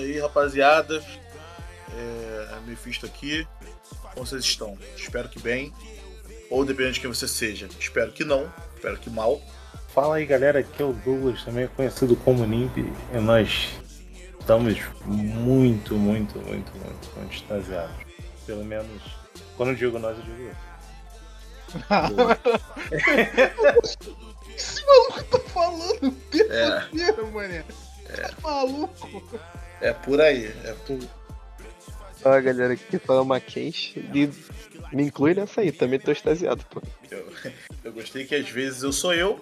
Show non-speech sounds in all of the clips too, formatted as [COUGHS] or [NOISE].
aí, rapaziada. É, Mephisto aqui. Como vocês estão? Espero que bem. Ou dependendo de quem você seja. Espero que não. Espero que mal. Fala aí, galera. Aqui é o Douglas, também conhecido como Nimp. E nós estamos muito, muito, muito, muito, muito extasiados. Pelo menos, quando eu digo nós, eu digo eu. Esse maluco tá falando terça-feira, é. mané. É. Tá maluco. É por aí, é por. Fala galera, aqui fala Mackenzie e me inclui nessa aí, também tô extasiado, pô. Eu, [LAUGHS] eu gostei que às vezes eu sou eu,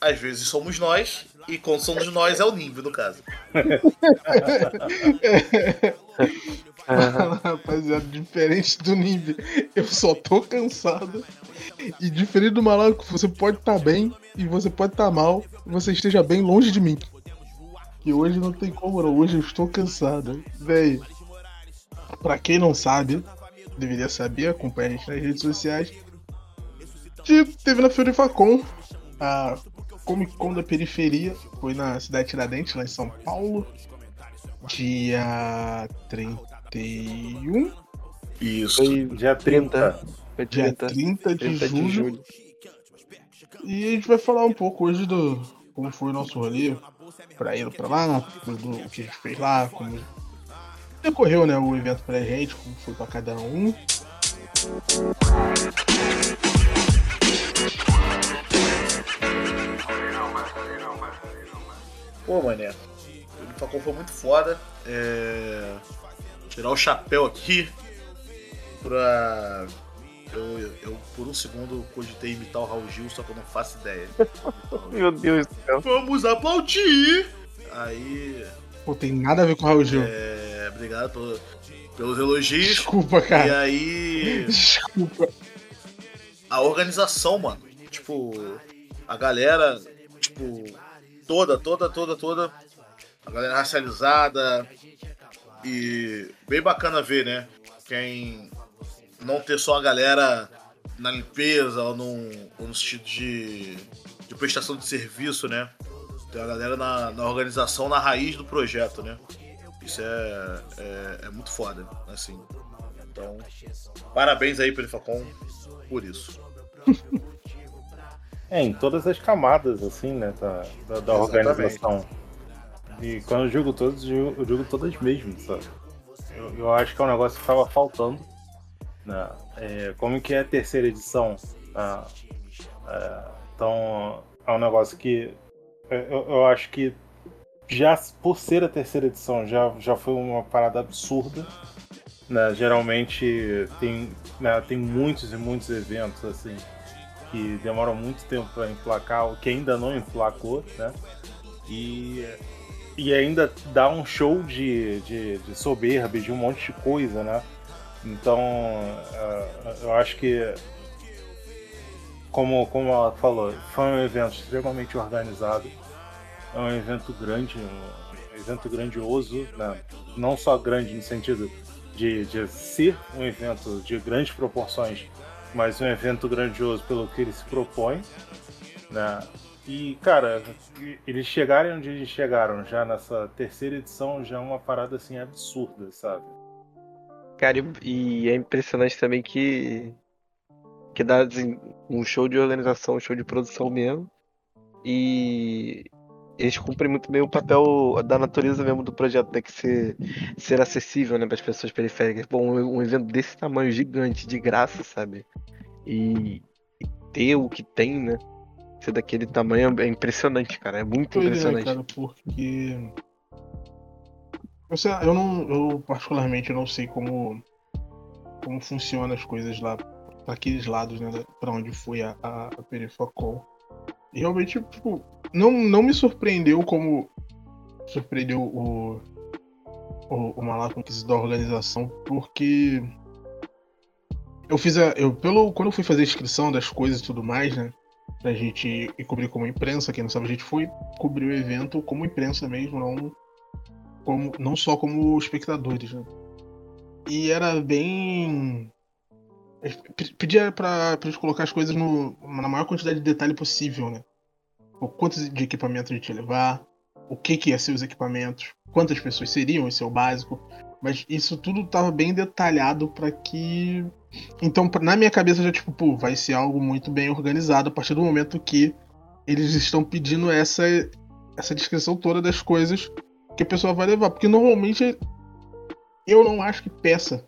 às vezes somos nós, e quando somos nós é o Nimbo, no caso. [LAUGHS] Rapaziada, diferente do Nimb, eu só tô cansado. E diferente do maluco, você pode estar tá bem e você pode estar tá mal, você esteja bem longe de mim. E hoje não tem como não, hoje eu estou cansado. Véi, pra quem não sabe, deveria saber, acompanha a gente nas redes sociais. Que teve na Facon a Comic Con da Periferia, foi na cidade de Tiradentes, lá em São Paulo, dia 31. Isso. Foi dia 30. Foi dia 30, 30 de, 30 julho. de julho. E a gente vai falar um pouco hoje do como foi o nosso rolê pra ir pra lá, do que a gente fez lá, como decorreu né, o evento pra gente, como foi pra cada um. Pô, mané, o Facom foi muito foda. É... Tirar o chapéu aqui pra. Eu, eu, por um segundo, cogitei imitar o Raul Gil, só que eu não faço ideia. [LAUGHS] Meu Deus do céu. Vamos aplaudir! Aí. Pô, tem nada a ver com o Raul Gil. É. Obrigado pelo, pelos elogios. Desculpa, cara. E aí. Desculpa. A organização, mano. Tipo, a galera, tipo, toda, toda, toda, toda. A galera racializada. E bem bacana ver, né? Quem não ter só a galera na limpeza ou, num, ou no sentido de, de prestação de serviço, né? Tem a galera na, na organização, na raiz do projeto, né? Isso é, é, é, muito foda, assim. Então, parabéns aí pelo Facom por isso. [LAUGHS] É, em todas as camadas, assim, né, da, da, da organização. E quando eu digo todas, eu digo todas mesmo, sabe? Eu, eu acho que é um negócio que estava faltando. Né? É, como que é a terceira edição? Né? É, então, é um negócio que eu, eu acho que já por ser a terceira edição já, já foi uma parada absurda. Né? Geralmente tem, né, tem muitos e muitos eventos assim que demoram muito tempo para emplacar, o que ainda não emplacou, né? E, e ainda dá um show de, de, de soberba, de um monte de coisa, né? Então, uh, eu acho que, como, como ela falou, foi um evento extremamente organizado, é um evento grande, um evento grandioso, né? não só grande no sentido de, de ser um evento de grandes proporções, mas um evento grandioso pelo que ele se propõe, né? E, cara, eles chegarem onde eles chegaram já nessa terceira edição já é uma parada assim absurda, sabe? Cara, e é impressionante também que que dá assim, um show de organização, um show de produção mesmo. E eles cumprem muito bem o papel da natureza mesmo do projeto, né? Que ser, ser acessível né, para as pessoas periféricas. Bom, um, um, evento desse tamanho gigante, de graça, sabe? E, e, ter o que tem, né? Ser daquele tamanho é impressionante, cara. É muito impressionante. É, cara, porque. Eu, não. Eu particularmente não sei como. Como funcionam as coisas lá. Naqueles lados, né? Pra onde foi a, a, a Perifacol. E realmente, tipo, não, não me surpreendeu como surpreendeu o, o, o Malaco da organização, porque eu fiz a. Eu, pelo, quando eu fui fazer a inscrição das coisas e tudo mais, né? Pra gente ir cobrir como imprensa, quem não sabe, a gente foi cobrir o evento como imprensa mesmo, não, como, não só como espectadores, né? E era bem. Pedia pra, pra gente colocar as coisas no, na maior quantidade de detalhe possível, né? o quanto de equipamento a gente ia levar, o que, que ia ser os equipamentos, quantas pessoas seriam, esse é o básico. Mas isso tudo estava bem detalhado para que. Então, na minha cabeça, já tipo, pô, vai ser algo muito bem organizado a partir do momento que eles estão pedindo essa, essa descrição toda das coisas que a pessoa vai levar. Porque normalmente eu não acho que peça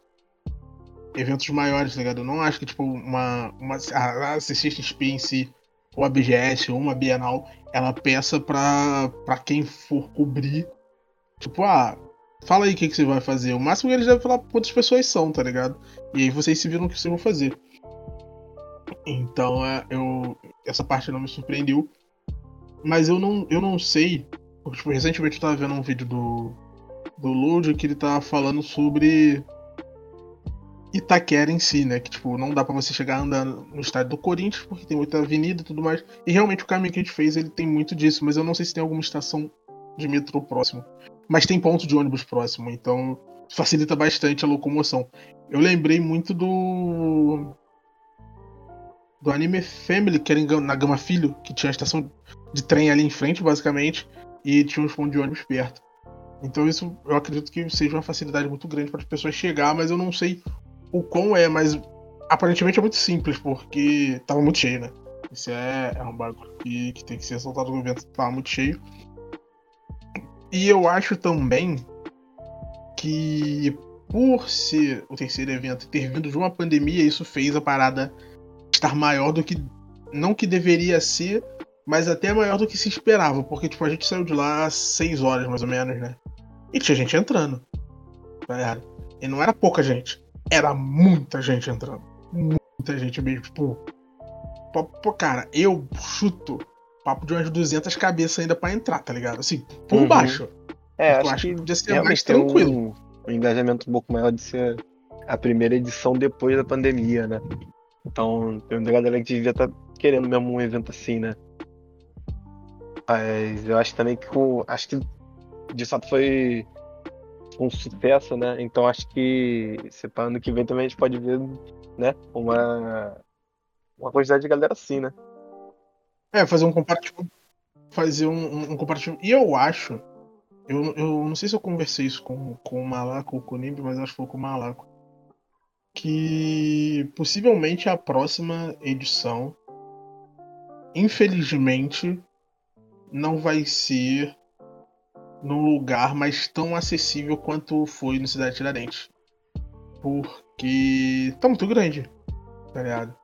eventos maiores, tá ligado? Eu não acho que, tipo, uma, uma a CCXP em si, ou a BGS, ou uma Bienal, ela peça pra, pra quem for cobrir. Tipo, ah, fala aí o que, que você vai fazer. O máximo que eles devem falar quantas pessoas são, tá ligado? E aí vocês se viram o que vocês vão fazer. Então, é, eu, essa parte não me surpreendeu. Mas eu não, eu não sei. Tipo, recentemente eu tava vendo um vídeo do, do Load que ele tava falando sobre Itaquera em si, né? Que, tipo, não dá para você chegar andando no estádio do Corinthians, porque tem muita avenida e tudo mais. E realmente o caminho que a gente fez, ele tem muito disso, mas eu não sei se tem alguma estação de metrô próximo. Mas tem ponto de ônibus próximo, então facilita bastante a locomoção. Eu lembrei muito do. Do anime Family, que era na Gama Filho, que tinha a estação de trem ali em frente, basicamente, e tinha uns pontos de ônibus perto. Então isso eu acredito que seja uma facilidade muito grande para as pessoas chegar, mas eu não sei o quão é, mas aparentemente é muito simples, porque tava muito cheio, né? Isso é, é um bagulho que, que tem que ser soltado no evento, tava muito cheio. E eu acho também que por ser o terceiro evento ter vindo de uma pandemia, isso fez a parada estar maior do que. Não que deveria ser, mas até maior do que se esperava. Porque, tipo, a gente saiu de lá às 6 horas, mais ou menos, né? E tinha gente entrando. Tá ligado? E não era pouca gente era muita gente entrando. Muita gente mesmo. Tipo, pô, cara, eu chuto papo de umas 200 cabeças ainda para entrar, tá ligado? Assim, por uhum. baixo. É, acho, acho que podia ser mais tranquilo. Um, um engajamento um pouco maior de ser a primeira edição depois da pandemia, né? Então, tem uma galera que devia estar tá querendo mesmo um evento assim, né? Mas eu acho também que acho que de fato foi um sucesso, né? Então acho que para ano que vem também a gente pode ver, né? Uma, uma quantidade de galera assim, né? É, fazer um comparativo. Fazer um, um, comparativo. E eu acho. Eu, eu não sei se eu conversei isso com, com o Malaco ou com o Nimbi, mas acho que foi com o Malaco. Que possivelmente a próxima edição, infelizmente, não vai ser num lugar mais tão acessível quanto foi no Cidade Tiradentes. Porque tá muito grande, tá ligado?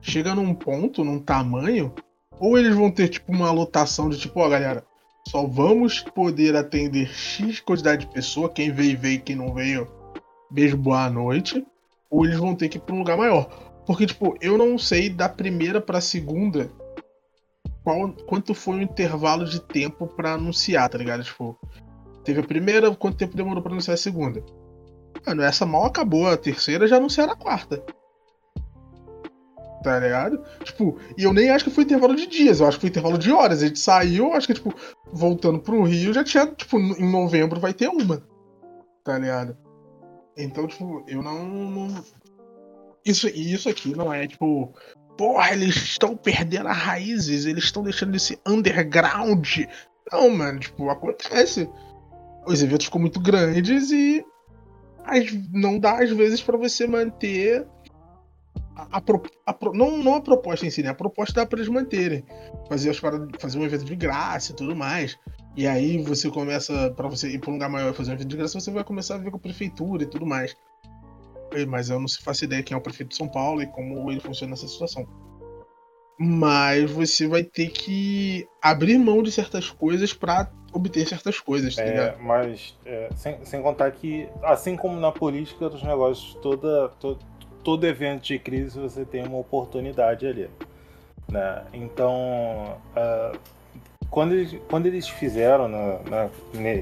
Chega num ponto, num tamanho, ou eles vão ter tipo uma lotação de tipo, ó, galera, só vamos poder atender X quantidade de pessoa, quem veio veio, quem não veio, beijo, boa noite, ou eles vão ter que ir pra um lugar maior. Porque, tipo, eu não sei da primeira pra segunda qual, quanto foi o intervalo de tempo para anunciar, tá ligado? Tipo, teve a primeira, quanto tempo demorou para anunciar a segunda? Mano, essa mal acabou, a terceira já anunciaram a quarta. Tá ligado? Tipo, e eu nem acho que foi intervalo de dias, eu acho que foi intervalo de horas. A gente saiu, acho que, tipo, voltando pro Rio, já tinha, tipo, em novembro vai ter uma. Tá ligado? Então, tipo, eu não. não... Isso, isso aqui não é, tipo, porra, eles estão perdendo as raízes, eles estão deixando esse underground. Não, mano, tipo, acontece. Os eventos ficam muito grandes e não dá às vezes para você manter a, a, a, não, não a proposta em si, né? A proposta dá para eles manterem. Fazer, as fazer um evento de graça e tudo mais. E aí você começa, para você ir para um lugar maior e fazer um evento de graça, você vai começar a ver com a prefeitura e tudo mais mas eu não faço ideia quem é o prefeito de São Paulo e como ele funciona nessa situação. Mas você vai ter que abrir mão de certas coisas para obter certas coisas, tá é, Mas é, sem, sem contar que, assim como na política dos negócios, toda, todo, todo evento de crise você tem uma oportunidade ali. Né? Então, uh, quando, eles, quando eles fizeram na, na,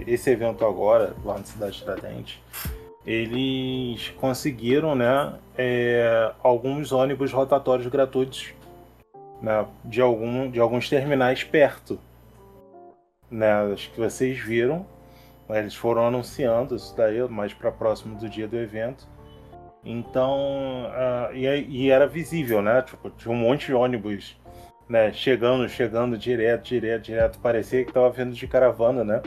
esse evento agora, lá na Cidade Tiradentes, eles conseguiram né, é, alguns ônibus rotatórios gratuitos né, de, algum, de alguns terminais perto. Né, acho que vocês viram. Eles foram anunciando isso daí mais para próximo do dia do evento. Então, uh, e, e, era visível, né? Tipo, tinha um monte de ônibus né, chegando, chegando direto, direto, direto. Parecia que tava vindo de caravana, né?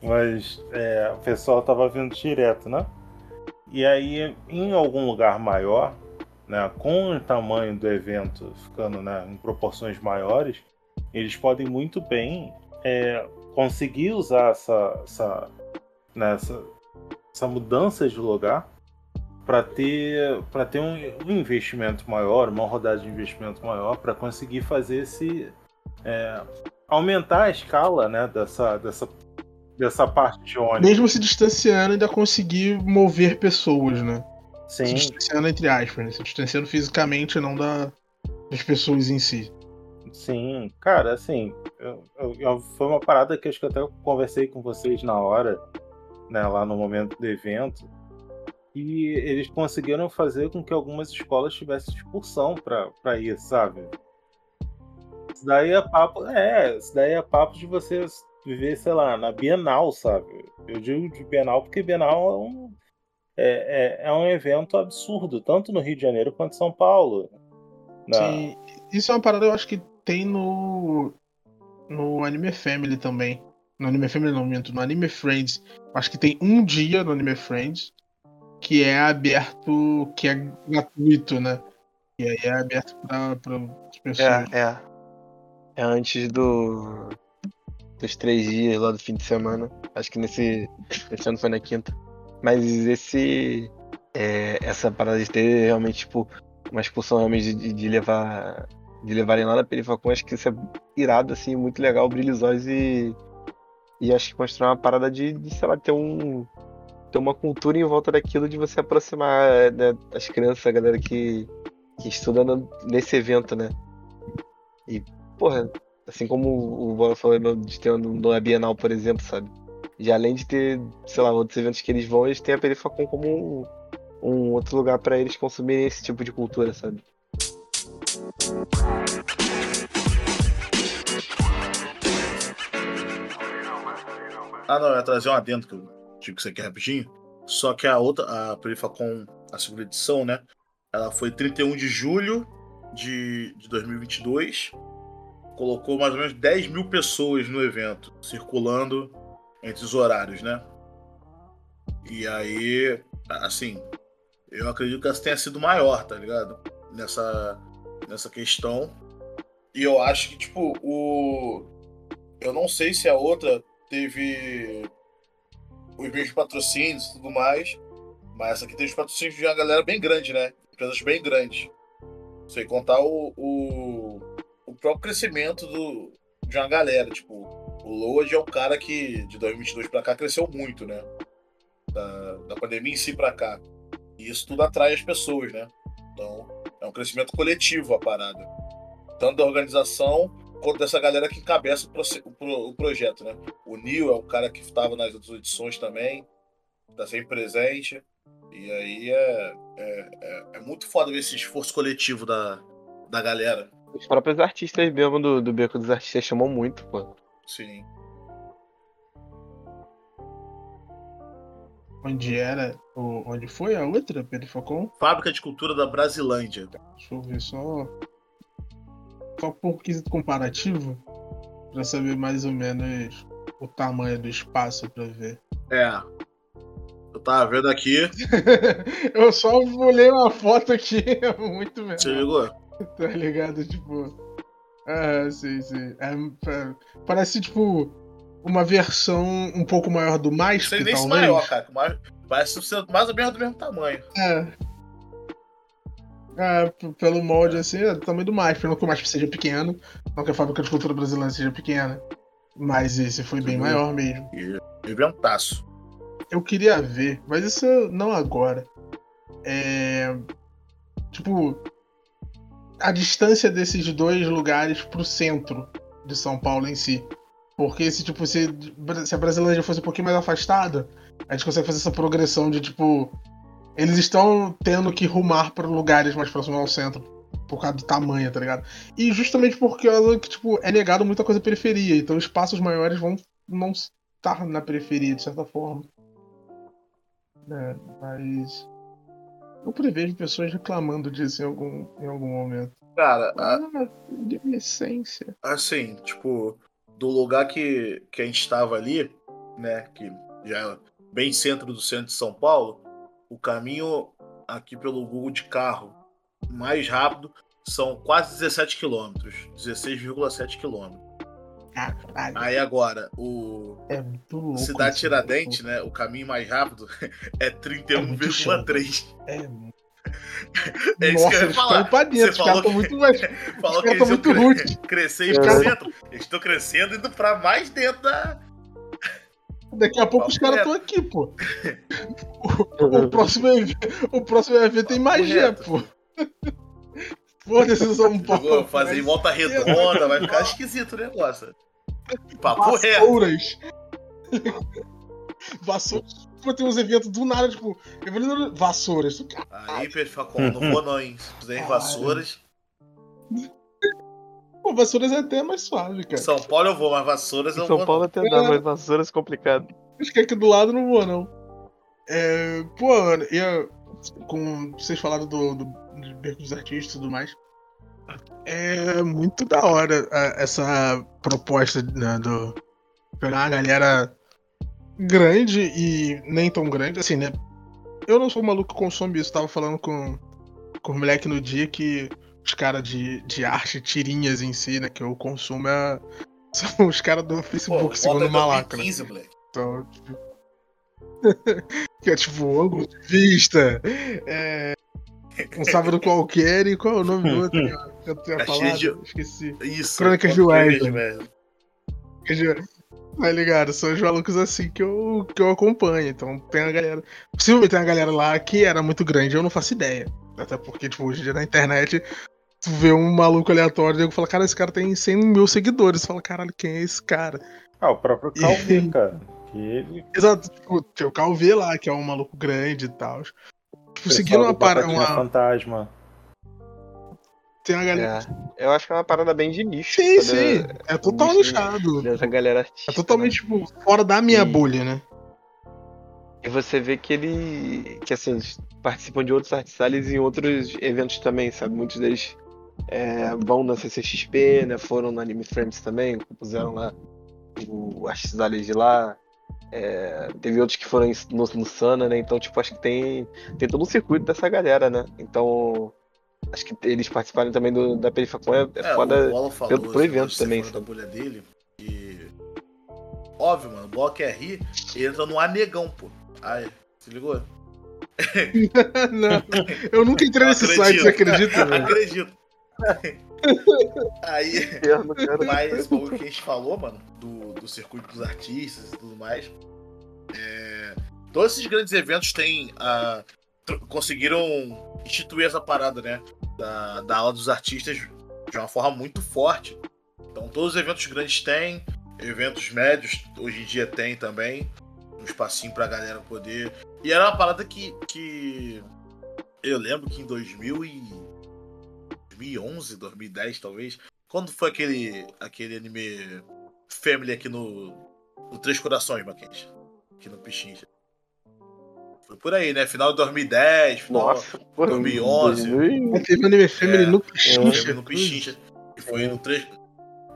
Mas é, o pessoal tava vindo direto, né? E aí, em algum lugar maior, né, com o tamanho do evento ficando né, em proporções maiores, eles podem muito bem é, conseguir usar essa, essa, né, essa, essa mudança de lugar para ter, para ter um, um, investimento maior, uma rodada de investimento maior, para conseguir fazer esse. É, aumentar a escala né, dessa, dessa, dessa parte de ônibus. Mesmo se distanciando, ainda conseguir mover pessoas, né? Sim. Se distanciando entre aspas, né? Se distanciando fisicamente, não da, das pessoas em si. Sim, cara, assim, eu, eu, foi uma parada que acho que eu até conversei com vocês na hora, né, lá no momento do evento, e eles conseguiram fazer com que algumas escolas tivessem expulsão para ir, sabe? Isso daí é papo, é, isso daí é papo de você viver, sei lá, na Bienal, sabe? Eu digo de Bienal porque Bienal é um, é, é, é um evento absurdo, tanto no Rio de Janeiro quanto em São Paulo. Na... Sim, isso é uma parada eu acho que tem no no Anime Family também. No Anime Family não, minto, no Anime Friends. Acho que tem um dia no Anime Friends que é aberto, que é gratuito, né? E aí é aberto para as pessoas. É, é. É antes do dos três dias lá do fim de semana. Acho que nesse, esse ano foi na quinta. Mas esse. É, essa parada de ter realmente, tipo, uma expulsão realmente de, de levar. De levarem lá na Perifacon, acho que isso é irado, assim, muito legal, brilha os olhos e. E acho que mostrar uma parada de, de, sei lá, ter um. Ter uma cultura em volta daquilo de você aproximar né, as crianças, a galera que, que estuda nesse evento, né? E, porra, assim como o Bola falou de ter no, no Bienal, por exemplo, sabe? E além de ter, sei lá, outros eventos que eles vão, eles têm a Perifacon como um, um outro lugar para eles consumirem esse tipo de cultura, sabe? Ah, não, eu ia trazer um adendo que eu digo que você quer rapidinho. Só que a outra, a Perifacon, a segunda edição, né? Ela foi 31 de julho de, de 2022. Colocou mais ou menos 10 mil pessoas no evento, circulando entre os horários, né? E aí, assim, eu acredito que essa tenha sido maior, tá ligado? Nessa, nessa questão. E eu acho que, tipo, o. Eu não sei se a outra teve os mesmos patrocínios e tudo mais. Mas essa aqui teve os patrocínios de uma galera bem grande, né? Empresas bem grandes. Sem contar o, o, próprio crescimento do, de uma galera. Tipo, o Load é um cara que de 2022 para cá cresceu muito, né? Da, da pandemia em si para cá. E isso tudo atrai as pessoas, né? Então, é um crescimento coletivo a parada. Tanto da organização quanto dessa galera que encabeça o, pro, o projeto, né? O Neil é um cara que estava nas outras edições também, está sempre presente. E aí é, é, é, é, muito foda ver esse esforço coletivo da, da galera. Os próprios artistas mesmo do, do Beco dos Artistas chamam muito, pô. Sim. Onde era. Onde foi a outra, Pedro Falcão? Fábrica de Cultura da Brasilândia. Deixa eu ver só. Só por quesito comparativo. Pra saber mais ou menos o tamanho do espaço pra ver. É. Eu tava vendo aqui. [LAUGHS] eu só olhei uma foto aqui, é [LAUGHS] muito mesmo. Você ligou? [LAUGHS] Tá ligado? Tipo. Ah, sim, sim. É, é, parece, tipo, uma versão um pouco maior do mais Sei nem se maior, cara. Mais, parece mais ou menos do mesmo tamanho. É. É, pelo molde, é. assim, é do tamanho do MASP. Não que o MASP seja pequeno, não que a fábrica de cultura brasileira seja pequena. Mas esse foi bem maior mesmo. Inventaço. Eu queria ver, mas isso não agora. É. Tipo, a distância desses dois lugares pro centro de São Paulo em si. Porque se, tipo, se, se a Brasilândia fosse um pouquinho mais afastada, a gente consegue fazer essa progressão de, tipo, eles estão tendo que rumar para lugares mais próximos ao centro por causa do tamanho, tá ligado? E justamente porque que, tipo, é negado muita coisa periferia, então espaços maiores vão não estar na periferia, de certa forma. É, mas eu prevejo pessoas reclamando disso em algum, em algum momento. Cara, a- Ah, de essência. assim, tipo, do lugar que, que a gente estava ali, né, que já é bem centro do centro de São Paulo, o caminho aqui pelo Google de carro mais rápido são quase 17 quilômetros, 16,7 quilômetros. Caralho, Aí agora, o é muito louco. Cidade isso, Tiradentes, pô. né, o caminho mais rápido [LAUGHS] é muito chão, 31,3. É muito. É isso Nossa, que eu ia falar. pra dentro, Você falou que- muito mais. [LAUGHS] Falou que caras eles muito cre- crescer Os caras- centro. Eles estão crescendo indo pra mais dentro da. Daqui a pouco Papo os caras estão aqui, pô. O, [LAUGHS] o próximo o próximo evento tem magia, pô. Foda-se São Paulo. Eu vou fazer em volta redonda, vai ficar esquisito o negócio. Papo reto. Vassouras. [LAUGHS] Vassouras. Pô, tem uns eventos do nada, tipo, vassouras. Aí, Pedro Facom, não vou não, hein? Se vassouras. Pô, vassouras é até mais suave, cara. São Paulo eu vou, mas vassouras eu São vou. Paulo não. até dá, mas vassouras é complicado. Acho que aqui do lado não vou, não. É, pô, mano, ia, com vocês falaram do, do, do dos Artistas e tudo mais. É muito da hora a- essa proposta né, do pegar uma galera grande e nem tão grande, assim, né? Eu não sou um maluco que consome isso, tava falando com, com o moleque no dia que os caras de, de arte, tirinhas em si, né, que eu consumo é, [LAUGHS] são os caras do Pô, Facebook, volta segundo o Malaco, né? 2015, moleque. Então, tipo... [LAUGHS] que é tipo, ângulo de vista. É... Um sábado qualquer e qual é o nome do outro? que Eu tinha Caxias falado, de- esqueci. Isso. Crônicas de Crônicas Wesley. Dizer, Tá ligado? São os malucos assim que eu, que eu acompanho. Então tem a galera. Possivelmente tem uma galera lá que era muito grande, eu não faço ideia. Até porque, tipo, hoje em dia na internet, tu vê um maluco aleatório e eu falo, cara, esse cara tem 100 mil seguidores. Você fala, caralho, quem é esse cara? Ah, o próprio Calvin, [LAUGHS] cara. Que ele. Exato, tipo, o Calvê lá, que é um maluco grande e tal. Tipo, seguindo uma parada. Uma... Fantasma. Tem uma galera. É, eu acho que é uma parada bem de nicho. Sim, sim. É total nichado. Dessa galera artística. É totalmente, tipo, fora da minha E- bolha, né? E você vê que ele. que assim, eles participam de outros artistas em outros eventos também, sabe? Muitos deles é, vão na CCXP, né? Foram no Anime Friends também, compuseram lá o Artisales de lá. É, teve outros que foram no, no Sana, né? Então, tipo, acho que tem, tem todo um circuito dessa galera, né? Então, acho que eles participarem também do, da Perifacon é, é É, foda. o falou pelo- pro evento também, da bolha dele. E. Óbvio, mano, o rir, ele entra no anegão, pô. Aí, se ligou? [LAUGHS] não, eu nunca entrei nesse acredito. site, você acredita? [LAUGHS] Acredito. Aí. Mas bagulho que a gente falou, mano, do, do circuito dos artistas e tudo mais. é, todos esses grandes eventos têm. tr- conseguiram instituir essa parada, né? Da, da aula dos artistas de uma forma muito forte. Então todos os eventos grandes têm, eventos médios hoje em dia tem também. Um espacinho pra galera poder. E era uma parada que. que eu lembro que em 2000 e 2011, 2010 talvez, quando foi aquele, aquele anime Family aqui no, no Três Corações, Mackenzie? Aqui no Pichincha. Foi por aí, né? Final de 2010, final Nossa, pô, 2011. 2000. Mas Teve Anime Family É, no Pichincha. no Pichincha. Que foi no 3.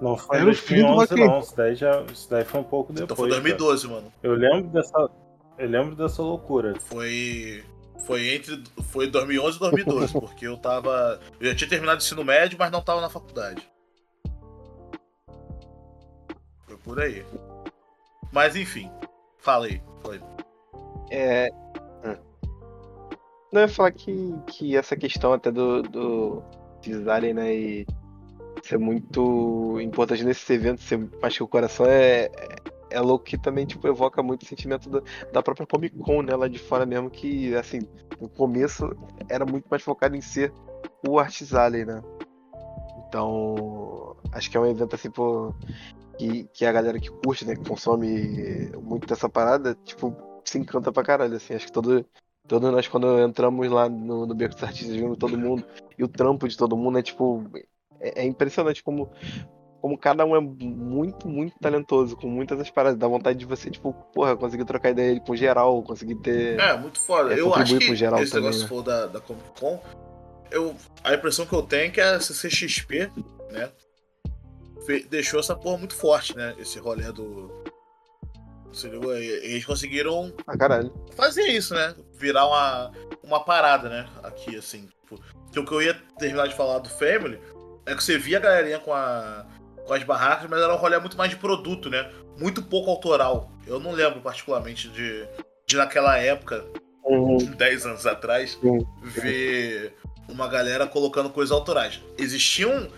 Não foi em Era o filho do 2011, Joaquim. não. Isso daí, já, isso daí foi um pouco depois. Então foi cara. 2012, mano. Eu lembro dessa. Eu lembro dessa loucura. Foi. Foi entre. Foi 2011 e 2012, porque eu tava. Eu já tinha terminado o ensino médio, mas não tava na faculdade. Foi por aí. Mas enfim. Fala aí. É. hum. Não, eu ia falar que, que essa questão até do, do precisarem, né, e ser muito importante nesses eventos, ser mais que o coração, é, é, louco que também, tipo, evoca muito o sentimento da, da própria Comic Con, né, lá de fora mesmo, que, assim, no começo era muito mais focado em ser o Artis Alley, né. Então, acho que é um evento, assim, pô, que, que a galera que curte, né, que consome muito dessa parada, tipo, se encanta pra caralho, assim, acho que todo, todos nós quando entramos lá no, no Beco dos Artistas, vendo todo mundo, e o trampo de todo mundo é tipo, é, é impressionante como, como cada um é muito, muito talentoso, com muitas das paradas, dá vontade de você, tipo, porra, conseguir trocar ideia com geral, conseguir ter... É, muito foda. É, eu acho que geral esse também, negócio né? for da, da Comic Con, eu, a impressão que eu tenho é que a CCXP, né? Deixou essa porra muito forte, né? Esse rolê do. Eles conseguiram ah, fazer isso, né? Virar uma, uma parada, né? Aqui, assim. Tipo, que o que eu ia terminar de falar do Family é que você via a galerinha com, a, com as barracas, mas era um rolê muito mais de produto, né? Muito pouco autoral. Eu não lembro particularmente de, de naquela época, uhum. 10 anos atrás, uhum. ver uma galera colocando coisas autorais. Existiam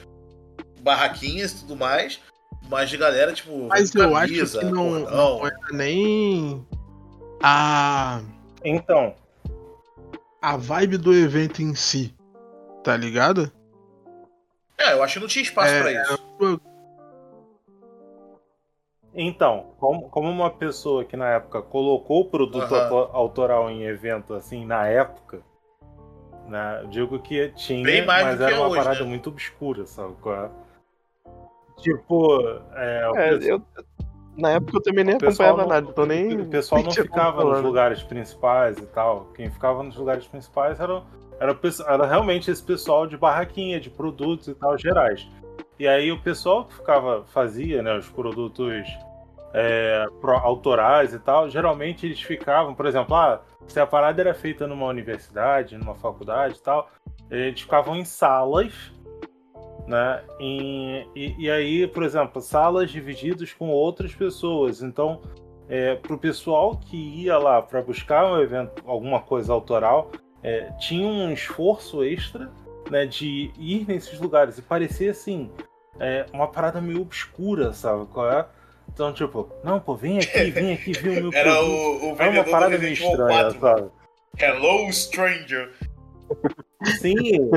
barraquinhas e tudo mais, mas de galera, tipo. Mas camisa, eu acho que não, não era nem a. Então. A vibe do evento em si. Tá ligado? É, eu acho que não tinha espaço é, pra isso. Então, como, como uma pessoa que na época colocou o produto uhum. autoral em evento, assim, na época, né, digo que tinha, mas era uma hoje, parada né? muito obscura, sabe? É? Tipo, é, é eu, na época eu também nem acompanhava não, nada, então nem. O pessoal [LAUGHS] não ficava nos lugares principais e tal. Quem ficava nos lugares principais era, era, era realmente esse pessoal de barraquinha, de produtos e tal, gerais. E aí o pessoal que ficava, fazia né, os produtos é, autorais e tal, geralmente eles ficavam, por exemplo, ah, se a parada era feita numa universidade, numa faculdade e tal, eles ficavam em salas, né? E, e, e aí, por exemplo, salas divididas com outras pessoas. Então, é, para o pessoal que ia lá para buscar um evento, alguma coisa autoral, é, tinha um esforço extra né, de ir nesses lugares e parecia assim é, uma parada meio obscura, sabe qual é? Então, tipo, não, pô, vem aqui, [LAUGHS] vem aqui, viu o meu Era o, o É uma parada meio estranha, 4. sabe? Hello, stranger! Sim!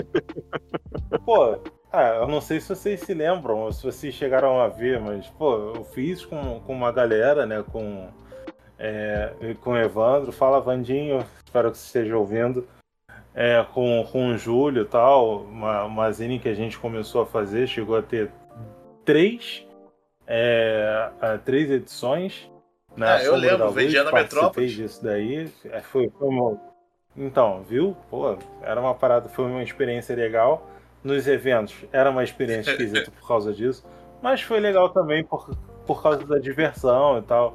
pô, ah, eu não sei se vocês se lembram, ou se vocês chegaram a ver, mas, pô, eu fiz com, com uma galera, né, com, é, com o Evandro. Fala, Vandinho, espero que você esteja ouvindo é, com, com o Júlio e tal, uma, uma zine que a gente começou a fazer, chegou a ter três, é, três edições. Né, ah, eu lembro, vendia na Metrópole. disso daí, é, foi, foi uma... Então, viu? Pô, era uma parada, foi uma experiência legal. Nos eventos era uma experiência esquisita por causa disso, mas foi legal também por, por causa da diversão e tal.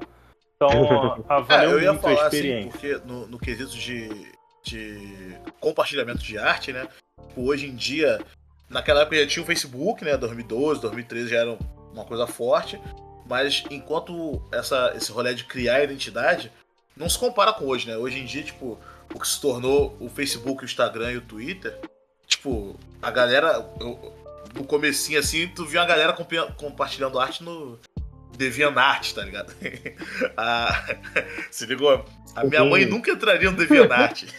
Então, [LAUGHS] valeu é, muito a assim, experiência. Assim, porque no, no quesito de de compartilhamento de arte, né? Tipo, hoje em dia, naquela época já tinha o Facebook, né? 2012, 2013 já era uma coisa forte, mas enquanto essa, esse rolê de criar identidade não se compara com hoje, né? Hoje em dia, tipo, o que se tornou o Facebook, o Instagram e o Twitter, tipo, a galera, eu, no comecinho assim, tu viu a galera compartilhando arte no, DeviantArt, tá ligado? [LAUGHS] ah, [LAUGHS] se ligou? A minha mãe nunca entraria no DeviantArt. [LAUGHS]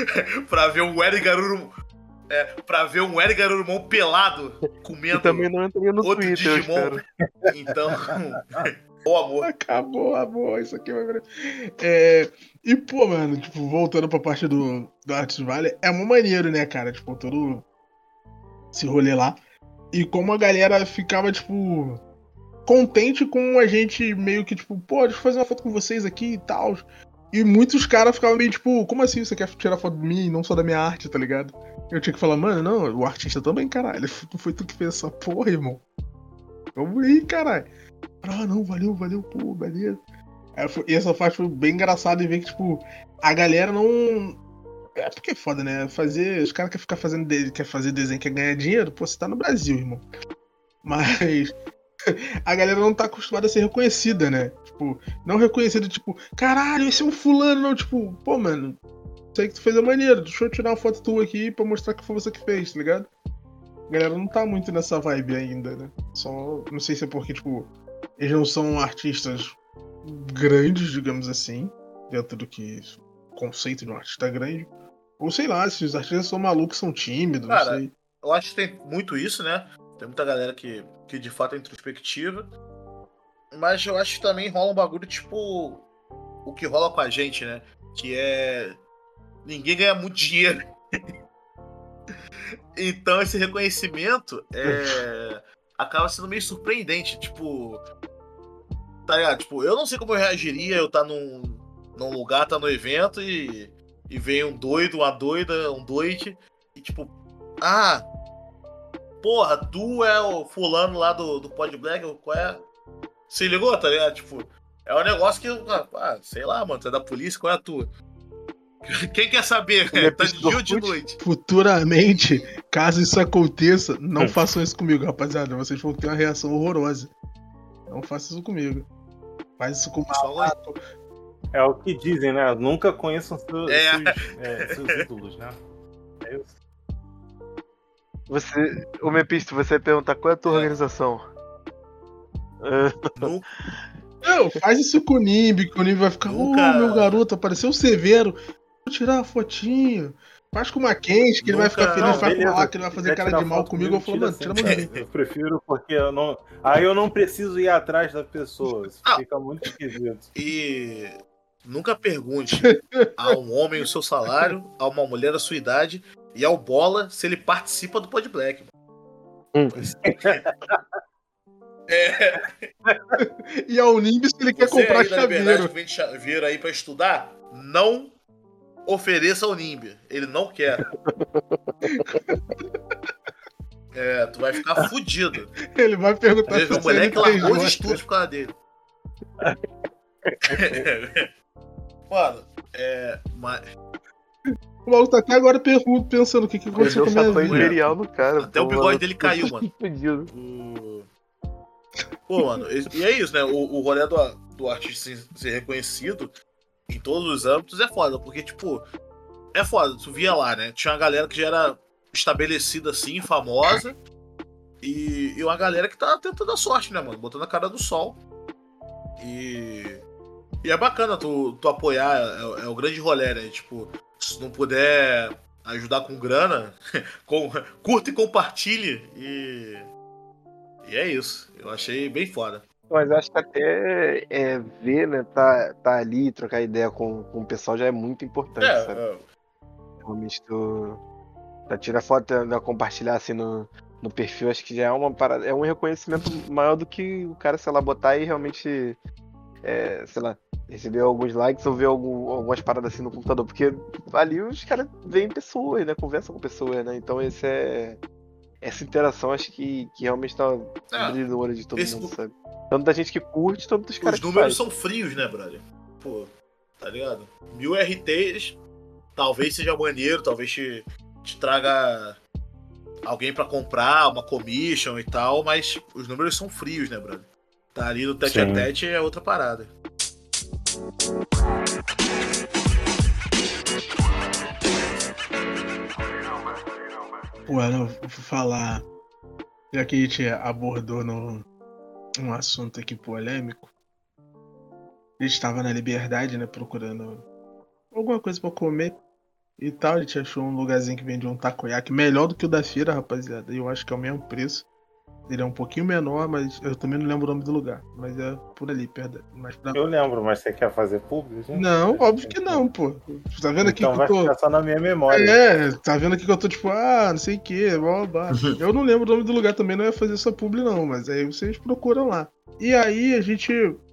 [LAUGHS] pra ver um Eric Garuru. É, pra ver um Eric Garurumon pelado comendo e também não entraria no outro Twitter, Digimon. [LAUGHS] Então. Ô amor. Acabou, amor. Isso aqui vai. É, e, pô, mano, tipo, voltando pra parte do, do Arts Valley, é uma maneiro, né, cara? Tipo, todo esse rolê lá. E como a galera ficava, tipo, contente com a gente meio que, tipo, pô, deixa eu fazer uma foto com vocês aqui e tal. E muitos caras ficavam meio tipo, como assim você quer tirar foto de mim, não só da minha arte, tá ligado? Eu tinha que falar, mano, não, o artista também, caralho. Não [LAUGHS] foi tu que fez essa porra, irmão. Vamos aí, caralho. Ah, não, valeu, valeu, pô, beleza. E essa parte foi bem engraçada em ver que, tipo, a galera não. É porque é foda, né? Fazer. Os caras querem ficar fazendo. De... Quer fazer desenho, quer ganhar dinheiro, pô, você tá no Brasil, irmão. Mas [LAUGHS] a galera não tá acostumada a ser reconhecida, né? Tipo, não reconhecida, tipo, caralho, esse é um fulano, não, tipo, pô, mano, sei que tu fez a maneira, deixa eu tirar uma foto tua aqui pra mostrar que foi você que fez, tá ligado? A galera não tá muito nessa vibe ainda, né? Só, não sei se é porque, tipo, eles não são artistas grandes, digamos assim, dentro do que conceito de um artista grande. Ou sei lá, se os artistas são malucos, são tímidos, Cara, não sei. Eu acho que tem muito isso, né? Tem muita galera que, que de fato é introspectiva. Mas eu acho que também rola um bagulho tipo. O que rola com a gente, né? Que é. Ninguém ganha muito dinheiro. [LAUGHS] então esse reconhecimento é. [LAUGHS] acaba sendo meio surpreendente. Tipo. Tá ligado? Tipo, eu não sei como eu reagiria eu tá num, num lugar, tá no evento e. E vem um doido, uma doida, um doide E tipo, ah, porra, tu é o fulano lá do, do Pod Black, qual é? Se ligou, tá ligado? Tipo, é um negócio que, ah, sei lá, mano, tu é da polícia, qual é a tua? [LAUGHS] Quem quer saber? É [LAUGHS] tá de dia ou de noite? Futuramente, caso isso aconteça, não façam isso comigo, rapaziada. Vocês vão ter uma reação horrorosa. Não façam isso comigo. Faz isso com uma É o que dizem, né? Nunca conheçam seus, É. seus, é, seus ídolos, né? [LAUGHS] É isso. Você, o Mepisto, você pergunta qual é a tua É. organização? Nu- Não, faz isso com o Nimbi, que o Nimbi vai ficar, ô Nunca- meu garoto, apareceu o Severo. Vou tirar uma fotinho. Faz com uma quente, que ele vai Nunca- ficar feliz, Não, vai falar que ele vai fazer cara de mal comigo. Eu falo, mano, tira a mão de mim. Eu prefiro porque eu não. Aí eu não preciso ir atrás da pessoa. Isso Ah. fica muito esquisito. E nunca pergunte a um homem o seu salário, a uma mulher a sua idade e ao bola se ele participa do Pod Black. Hum. [LAUGHS] É, E ao Nimbi, se ele quer você comprar aí chaveiro. que vem te cha- vir aí pra estudar, não ofereça ao Nimbi. Ele não quer. [LAUGHS] É, tu vai ficar fudido. Ele vai perguntar Teve um se ele moleque largou os estudos por causa dele. [LAUGHS] Mano, é. Mas O maluco tá até agora pensando o que, que aconteceu Perdeu com a o minha vida. imperial no cara. Até o bigode dele caiu, mano. Fudido. O... Pô, mano, e é isso, né? O, o rolê do, do artista ser, ser reconhecido em todos os âmbitos é foda, porque, tipo, é foda. Tu via lá, né? Tinha uma galera que já era estabelecida assim, famosa, e, e uma galera que tá tentando a sorte, né, mano? Botando a cara do sol. E. E é bacana tu, tu apoiar, é, é o grande rolê, né? Tipo, se não puder ajudar com grana, [LAUGHS] com, curta e compartilhe e. E é isso. Eu achei bem foda. Mas acho que até é, ver, né, tá, tá ali, trocar ideia com, com o pessoal já é muito importante, É, sabe? é, Realmente tu. Tá, tira foto né, compartilhar assim no, no perfil, acho que já é uma parada. É um reconhecimento maior do que o cara, sei lá, botar e realmente. É, sei lá, receber alguns likes ou ver algum- algumas paradas assim no computador. Porque ali os caras veem pessoas, né? Conversam com pessoas, né? Então esse é. Essa interação acho que, que realmente tá É, brilhando no olho de todo Facebook- mundo, sabe? Tanto da gente que curte, tanto dos caras Os números são frios, né, brother? Pô, tá ligado? Mil RTs, talvez seja maneiro, talvez te, te traga alguém pra comprar, uma commission e tal, mas os números são frios, né, brother? Tá ali no tete a Sim. tete é outra parada. Pô, eu vou falar. Já que a gente abordou no, um assunto aqui polêmico. A gente tava na liberdade, né? Procurando alguma coisa pra comer e tal. A gente achou um lugarzinho que vende um takoyaki melhor do que o da feira, rapaziada. E eu acho que é o mesmo preço. Ele é um pouquinho menor, mas eu também não lembro o nome do lugar. Mas é por ali, perto. Mais pra... Eu lembro, mas você quer fazer público? gente? Não, óbvio que não, pô. Tá vendo aqui Então que vai eu tô. ficar só na minha memória. É, tá vendo aqui que eu tô tipo, ah, não sei o que, blá, blá, blá. Eu não lembro o nome do lugar também, não ia fazer essa publi não, mas aí vocês procuram lá. E aí a gente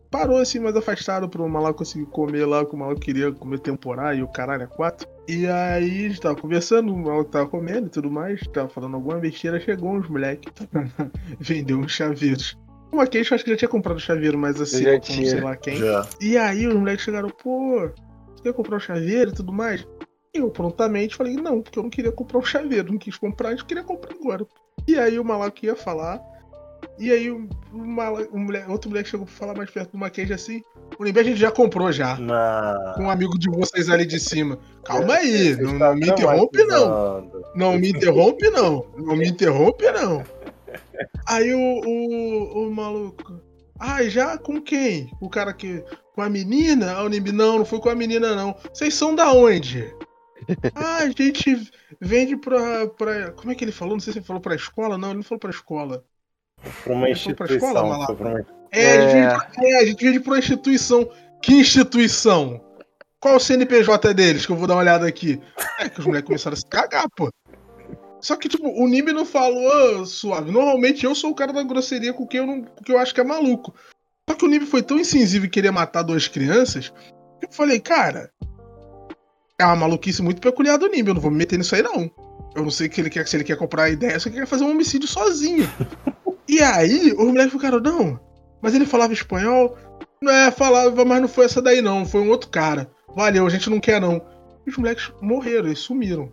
parou assim mais afastado pro maluco conseguir comer lá, que o maluco queria comer temporário e o caralho é quatro. E aí a gente tava conversando, o maluco tava comendo e tudo mais, tava falando alguma besteira, chegou uns moleque, [LAUGHS] vendeu uns chaveiros. Uma queixa, acho que já tinha comprado chaveiro, mas assim, já como tinha. sei lá quem. Já. E aí os moleques chegaram, pô, você quer comprar um chaveiro e tudo mais? E eu prontamente falei, não, porque eu não queria comprar um chaveiro, não quis comprar, eu queria comprar agora. E aí o maluco ia falar, e aí o mala- o moleque- outro moleque chegou pra falar mais perto do Maquete assim, o Nimbi a gente já comprou já, Na... com um amigo de vocês ali de cima. Calma aí, não, está não me interrompe não. Não me interrompe, não. Não me interrompe, não. Aí o, o, o maluco. Ah, já com quem? O cara que. Com a menina? Ah, o Nimbi, não, não foi com a menina, não. Vocês são da onde? [LAUGHS] ah, a gente vende pra, pra. Como é que ele falou? Não sei se ele falou pra escola. Não, ele não falou pra escola. Pra uma foi pra escola, instituição. Foi pra uma- É, A, gente vende pra, é, a gente vende pra uma instituição. Que instituição? Qual o CNPJ deles? Que eu vou dar uma olhada aqui. É que os moleques começaram a se cagar, pô. Só que, tipo, o Nimbi não falou suave. Normalmente eu sou o cara da grosseria com quem eu, não, com quem eu acho que é maluco. Só que o Nimbi foi tão insensível e queria matar duas crianças que eu falei, cara, é uma maluquice muito peculiar do Nimbi. Eu não vou me meter nisso aí, não. eu não sei que ele quer, se ele quer comprar a ideia, só que ele quer fazer um homicídio sozinho. E aí, os moleques ficaram, não, mas ele falava espanhol? Não é, falava, mas não foi essa daí não, foi um outro cara. Valeu, a gente não quer não. E os moleques morreram, eles sumiram.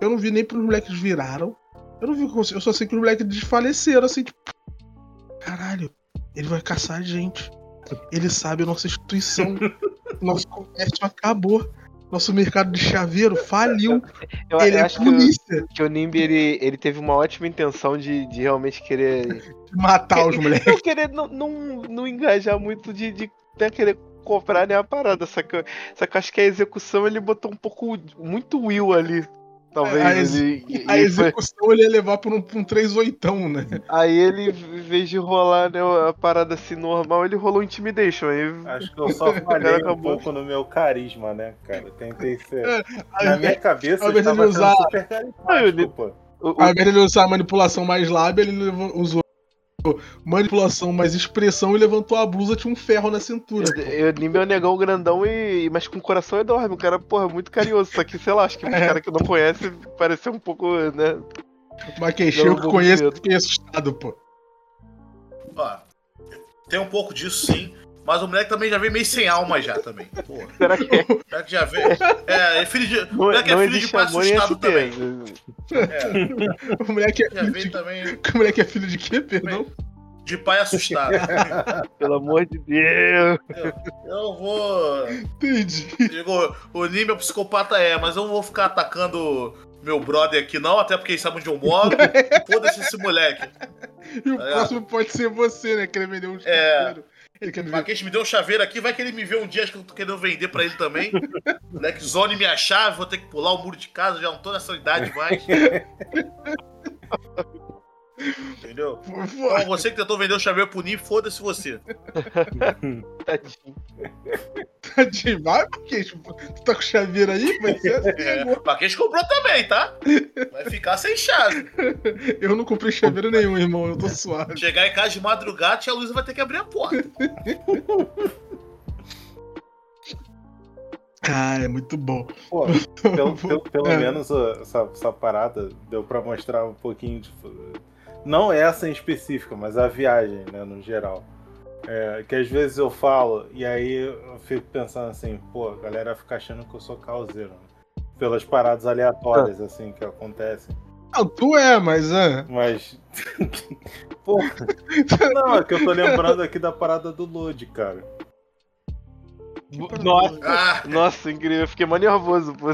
Eu não vi nem para os moleques viraram. Eu não vi, eu só sei que os moleques desfaleceram, assim, tipo. Caralho, ele vai caçar a gente. Ele sabe a nossa instituição. [LAUGHS] Nosso comércio acabou. Nosso mercado de chaveiro faliu. Eu, ele eu é acho que polícia. o, que o Nimbi ele, ele teve uma ótima intenção de, de realmente querer. Matar os moleques. Não querer não, não, não engajar muito de, de né, querer comprar nem a parada. Só que, só que eu acho que a execução ele botou um pouco. Muito Will ali. Talvez. A ex- ele, A foi- execução ele ia levar pra um, pra um 3 oitão, né? aí ele, em vez de rolar né, a parada assim normal, ele rolou intimidation. Aí Acho que eu só [LAUGHS] falhei um acabou. pouco no meu carisma, né, cara? Tentei ser. Aí, Na minha cabeça, eu estava ele sendo usar- super carismático, li- pô. o- o- Ao invés de ele usar a manipulação mais lábia, ele usou manipulação mais expressão e levantou a blusa, tinha um ferro na cintura. Eu Nimbi é um negão grandão e. Mas com o coração enorme. O cara, porra, muito carinhoso. Só que, sei lá, acho que os É. caras que não conhecem pareceu um pouco, né? Mas quem chega Não, que conheço, fiquei assustado, pô. Ó, tem um pouco disso sim. Mas o moleque também já veio meio sem alma já também. Porra. Será que O moleque já veio. É, é filho de. O não, moleque é não filho de pai assustado também. É, O moleque é já filho de, também o moleque é filho de quê, perdão? de pai assustado. [LAUGHS] Pelo amor de Deus. Eu vou. Entendi. Digo, o Nime é um psicopata é, mas eu não vou ficar atacando meu brother aqui não, até porque ele sabe onde eu moro. [LAUGHS] Foda-se esse moleque. E o É. próximo pode ser você, né? Querer vender um É. Ele quer O ver. Marquês me deu um chaveiro aqui, vai que ele me vê um dia, acho que eu tô querendo vender pra ele também. [LAUGHS] Moleque, zone minha chave, vou ter que pular o muro de casa, já não tô nessa idade mais. [LAUGHS] Entendeu? Então, você que tentou vender o chaveiro pro Nime, foda-se você. Tadinho. [LAUGHS] Tadinho, vai, porque tu tá com chaveiro aí? Vai ser assim É. Marquês comprou também, tá? Vai ficar sem chave. Eu não comprei chaveiro nenhum, irmão. Eu tô suave. Chegar em casa de madrugada e a Luísa vai ter que abrir a porta. Ah, é muito bom. Pô, [LAUGHS] pelo, pelo- pelo É. menos ó, essa, essa parada deu pra mostrar um pouquinho de. Não essa em específica, mas a viagem, né, no geral. É, que às vezes eu falo e aí eu fico pensando assim, pô, a galera fica achando que eu sou causeiro. né? Pelas paradas aleatórias, assim, que acontecem. Não, tu é, mas é. Mas. [LAUGHS] pô. Não, é que eu tô lembrando aqui da parada do Load, cara. Nossa, Ah, nossa, incrível. Eu fiquei mais nervoso, pô.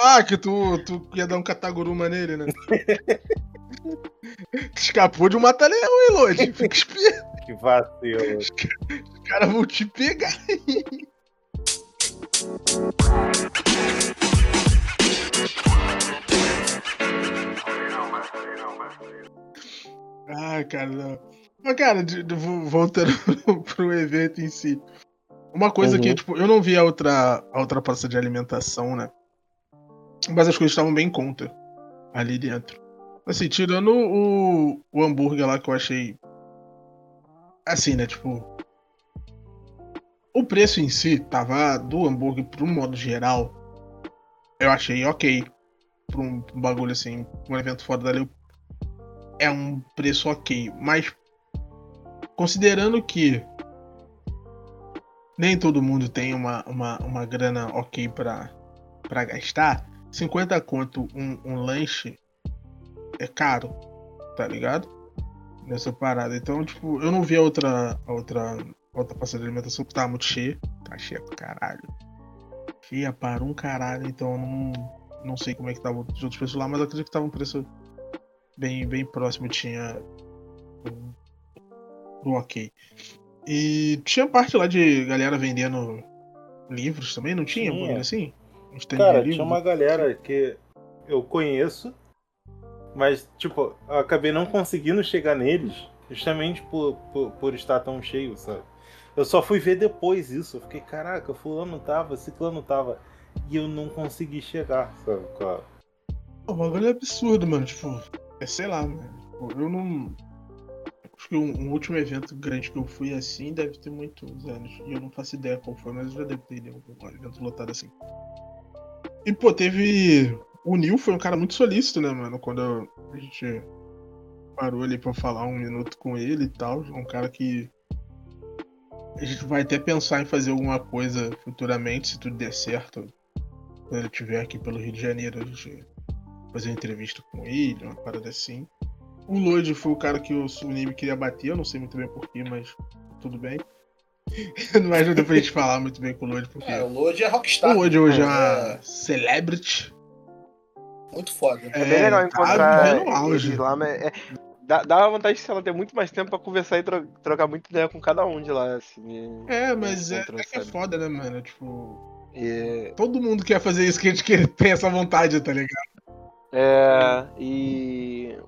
Ah, que tu, tu ia dar um cataguruma nele, né? [LAUGHS] [LAUGHS] Escapou de um mata-leão, hein, Lodi? [LAUGHS] Fica esperto. Que vacilo. Os caras vão te pegar. Ai, cara, não. Mas, cara, de- de- vo- voltando [LAUGHS] pro evento em si. Uma coisa que, Uhum. tipo, eu não vi a outra, a outra praça de alimentação, né? Mas as coisas estavam bem em conta ali dentro. Assim, tirando o, o hambúrguer lá que eu achei. Assim, né? Tipo. O preço em si tava do hambúrguer, pro modo geral. Eu achei ok. Pra um, um bagulho assim, um evento fora dali. É um preço ok. Mas. Considerando que. Nem todo mundo tem uma, uma, uma grana ok pra, pra gastar. 50 conto um, um lanche é caro, tá ligado? Nessa parada. Então, tipo, eu não vi a outra, a outra, a outra passagem de alimentação que tava muito cheia. Tá cheia pra caralho. Cheia para um caralho, então eu não, não sei como é que tava os outros preços lá, mas eu acredito que tava um preço bem, bem próximo. Tinha do, ok. E tinha parte lá de galera vendendo livros também, não tinha? Tinha. assim? Cara, de tinha livro? uma galera que eu conheço, mas, tipo, eu acabei não conseguindo chegar neles justamente por, por, por estar tão cheio, sabe? Eu só fui ver depois isso. Eu fiquei, caraca, fulano tava, ciclano tava. E eu não consegui chegar, sabe? Claro. O bagulho é absurdo, mano. Tipo, é sei lá, mano. Tipo, eu não. Acho que um, um último evento grande que eu fui assim deve ter muitos anos. E eu não faço ideia qual foi, mas eu já devo ter ido algum evento lotado assim. E, pô, teve o Neil foi um cara muito solícito, né, mano? Quando a gente parou ali pra falar um minuto com ele e tal. Um cara que. A gente vai até pensar em fazer alguma coisa futuramente, se tudo der certo. Quando ele estiver aqui pelo Rio de Janeiro, a gente fazer uma entrevista com ele, uma parada assim. O Lloyd foi o cara que o Sunimi queria bater, eu não sei muito bem porquê, mas tudo bem. mas [LAUGHS] não deu pra gente falar muito bem com o Lloyd, porque. É, o Lloyd é rockstar. O Lloyd hoje é uma celebrity. Muito foda. É bem legal tá encontrar auge. eles lá, mas é, dá, dá vontade de ela ter muito mais tempo pra conversar e tro- trocar muita ideia com cada um de lá, assim. É, mas é, é que é foda, né, mano? Tipo, E, todo mundo quer fazer isso que a gente quer, [LAUGHS] tem essa vontade, tá ligado? é, e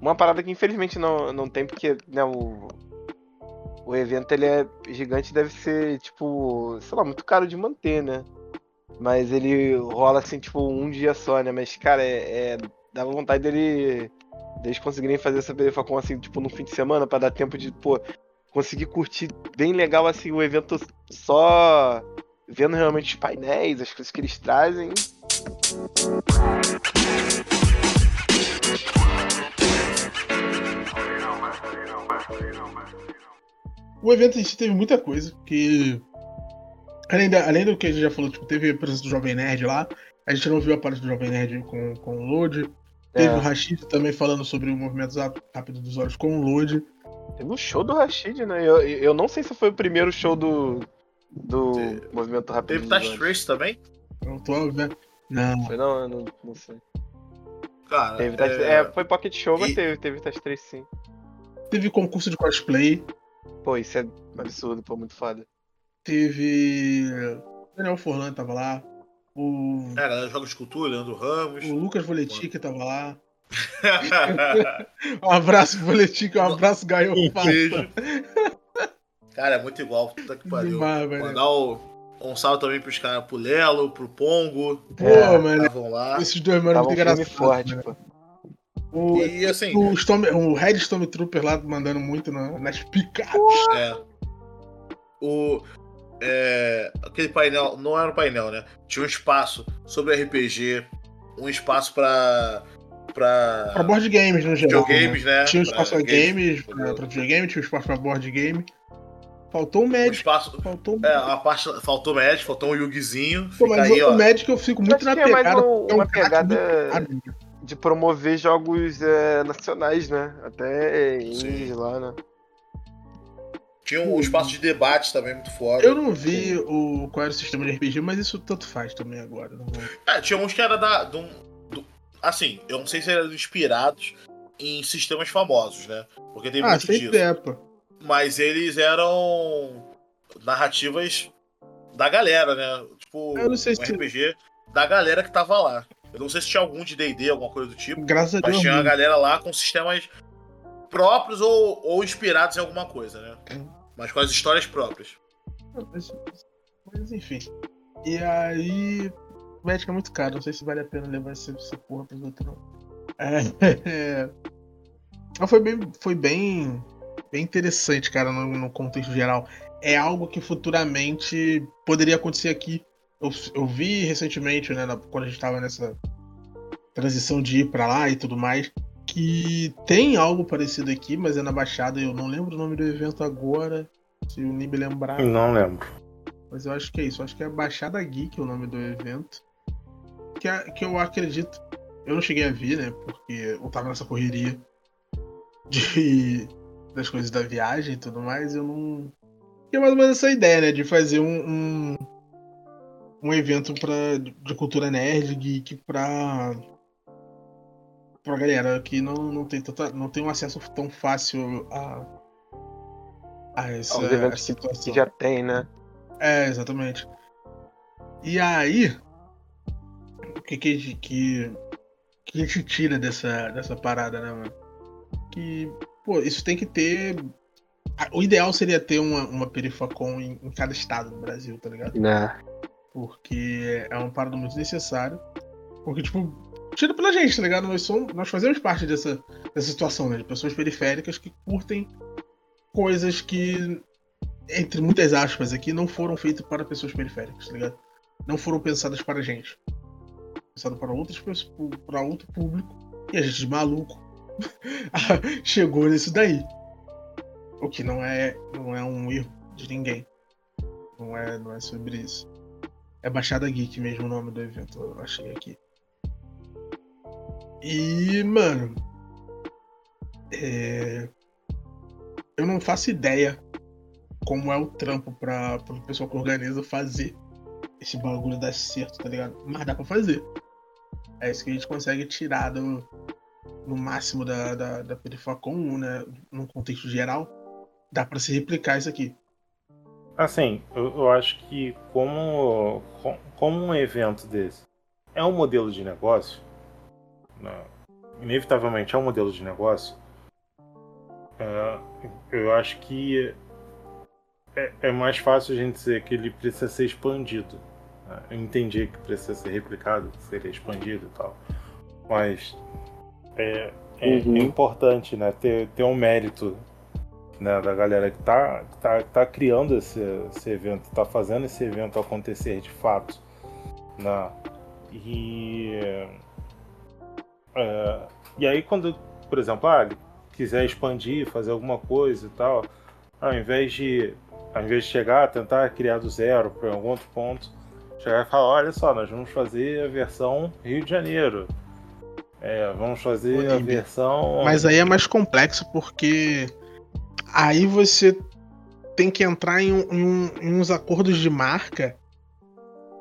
uma parada que infelizmente não, não tem, porque né, o, o evento ele é gigante deve ser, tipo, sei lá, muito caro de manter, né? Mas ele rola assim, tipo, um dia só, né? Mas, cara, é, é- dava vontade dele deles conseguirem fazer essa Perifacon assim, tipo, no fim de semana, pra dar tempo de, pô, conseguir curtir bem legal assim o evento só vendo realmente os painéis, as coisas que eles trazem. O evento em si teve muita coisa, que. Além, da- além do que a gente já falou, tipo, teve a presença do Jovem Nerd lá. A gente não viu a parte do Jovem Nerd com, com o Load. Teve É. o Rashid também falando sobre o movimento rápido dos olhos com o Load. Teve um show do Rashid, né? Eu, eu não sei se foi o primeiro show do. Do Teve- Movimento Rápido. Teve. Trace também? Eu tô vendo. Não. Foi não, eu não, não sei. Cara, Teve é... é, foi Pocket Show, mas e- teve, teve Touch 3 sim. Teve concurso de cosplay. Pô, isso é absurdo, pô, muito foda. Teve. Daniel Forlan tava lá. O, É, galera, joga de cultura, Leandro Ramos. o Lucas Voletica tava lá. [LAUGHS] Um abraço, Voletica. Um abraço, Gaio. um beijo. Cara, é muito igual, puta que pariu. Demais. Mandar o... um salve também pros caras, pro Lelo, pro Pongo, Pô, É, mano. estavam lá. Esses dois, mano, um muito engraçado. forte, né? pô. O, E assim, o, Storm, o Red Stormtrooper lá mandando muito na- nas picapes. é. O. É, aquele painel, não era um painel, né? Tinha um espaço sobre RPG, um espaço pra. pra. Pra board games no geral. né? videogames, né? Tinha um espaço pra games, pra- pra, pra videogame, tinha um espaço pra board game. Faltou o Um Magic. espaço. Faltou É, a parte. Faltou Magic, faltou um Yugizinho. Pô, mas aí, o ó. Magic eu fico muito na é pegada. um- é um uma pegada- né? De promover jogos é, nacionais, né? Até Sim. indies lá, né? Tinha um espaço de debate também muito foda. Eu não vi o, qual era o sistema de RPG, mas isso tanto faz também agora. Não É, tinha uns que era da. um- do- assim, eu não sei se eram inspirados em sistemas famosos, né? Porque tem Ah, muito disso. é, pô. Mas eles eram narrativas da galera, né? Tipo, um se- RPG da galera que tava lá. Eu não sei se tinha algum de D&D, alguma coisa do tipo, Graças a mas Deus. tinha uma não. galera lá com sistemas próprios ou, ou inspirados em alguma coisa, né? Mas com as histórias próprias. Mas, enfim. E aí. Magic é muito caro, não sei se vale a pena levar essa, essa porra pros outros, não. É, [LAUGHS] é. Foi bem. Foi bem. Bem interessante, cara, no, no contexto geral. É algo que futuramente poderia acontecer aqui. Eu, eu vi recentemente, né, quando a gente tava nessa transição de ir pra lá e tudo mais, que tem algo parecido aqui, mas é na Baixada. Eu não lembro o nome do evento agora. Se o Nib lembrar. Não lembro. Mas eu acho que é isso. Eu acho que é Baixada Geek o nome do evento. Que, é- que eu acredito. Eu não cheguei a ver, né? Porque eu tava nessa correria de, das coisas da viagem e tudo mais. Eu não. E é mais ou menos essa ideia, né? De fazer um. um, um evento pra, de cultura nerd, geek, pra. Pra galera que não, não, tem tanta, não tem um acesso tão fácil a. a essa, Aos eventos essa que, situação. que já tem, né? É, exatamente. E aí, o que que, a gente- que, que a gente tira dessa, dessa parada, né, mano? Que, pô, isso tem que ter. O ideal seria ter uma, uma perifacon em, em cada estado do Brasil, tá ligado? né? Porque é uma parada muito necessária. Porque, tipo, tira pela gente, tá ligado? Nós, somos, nós fazemos parte dessa, dessa situação, né? De pessoas periféricas que curtem coisas que, entre muitas aspas aqui, não foram feitas para pessoas periféricas, tá ligado? Não foram pensadas para a gente. pensado para outras pessoas, para outro público, e a gente de maluco [LAUGHS] chegou nisso daí. O que não é, não é um erro de ninguém. Não é, não é sobre isso. É Baixada Geek mesmo o nome do evento, eu achei aqui. E, mano. É... Eu não faço ideia como é o trampo para o pessoal que organiza fazer esse bagulho dar certo, tá ligado? Mas dá pra fazer. É isso que a gente consegue tirar do, no máximo da, da, da periferia comum, né? Num contexto geral. Dá para se replicar isso aqui. Assim, eu, eu, acho que como, como um evento desse é um modelo de negócio, né? inevitavelmente é um modelo de negócio, é, eu acho que é, é, mais fácil a gente dizer que ele precisa ser expandido. Né? Eu entendi que precisa ser replicado, que seria expandido e tal. Mas é, é, uhum. é importante né, ter, ter um mérito né, da galera que está tá, tá criando esse, esse evento, está fazendo esse evento acontecer de fato. Né? E, é, e aí quando, por exemplo, ah, ele quiser expandir, fazer alguma coisa e tal, ao invés de, ao invés de chegar, tentar criar do zero para algum outro ponto, chegar e falar, olha só, nós vamos fazer a versão Rio de Janeiro. É, vamos fazer a versão. Mas aí é mais complexo porque aí você tem que entrar em, um, em, uns acordos de marca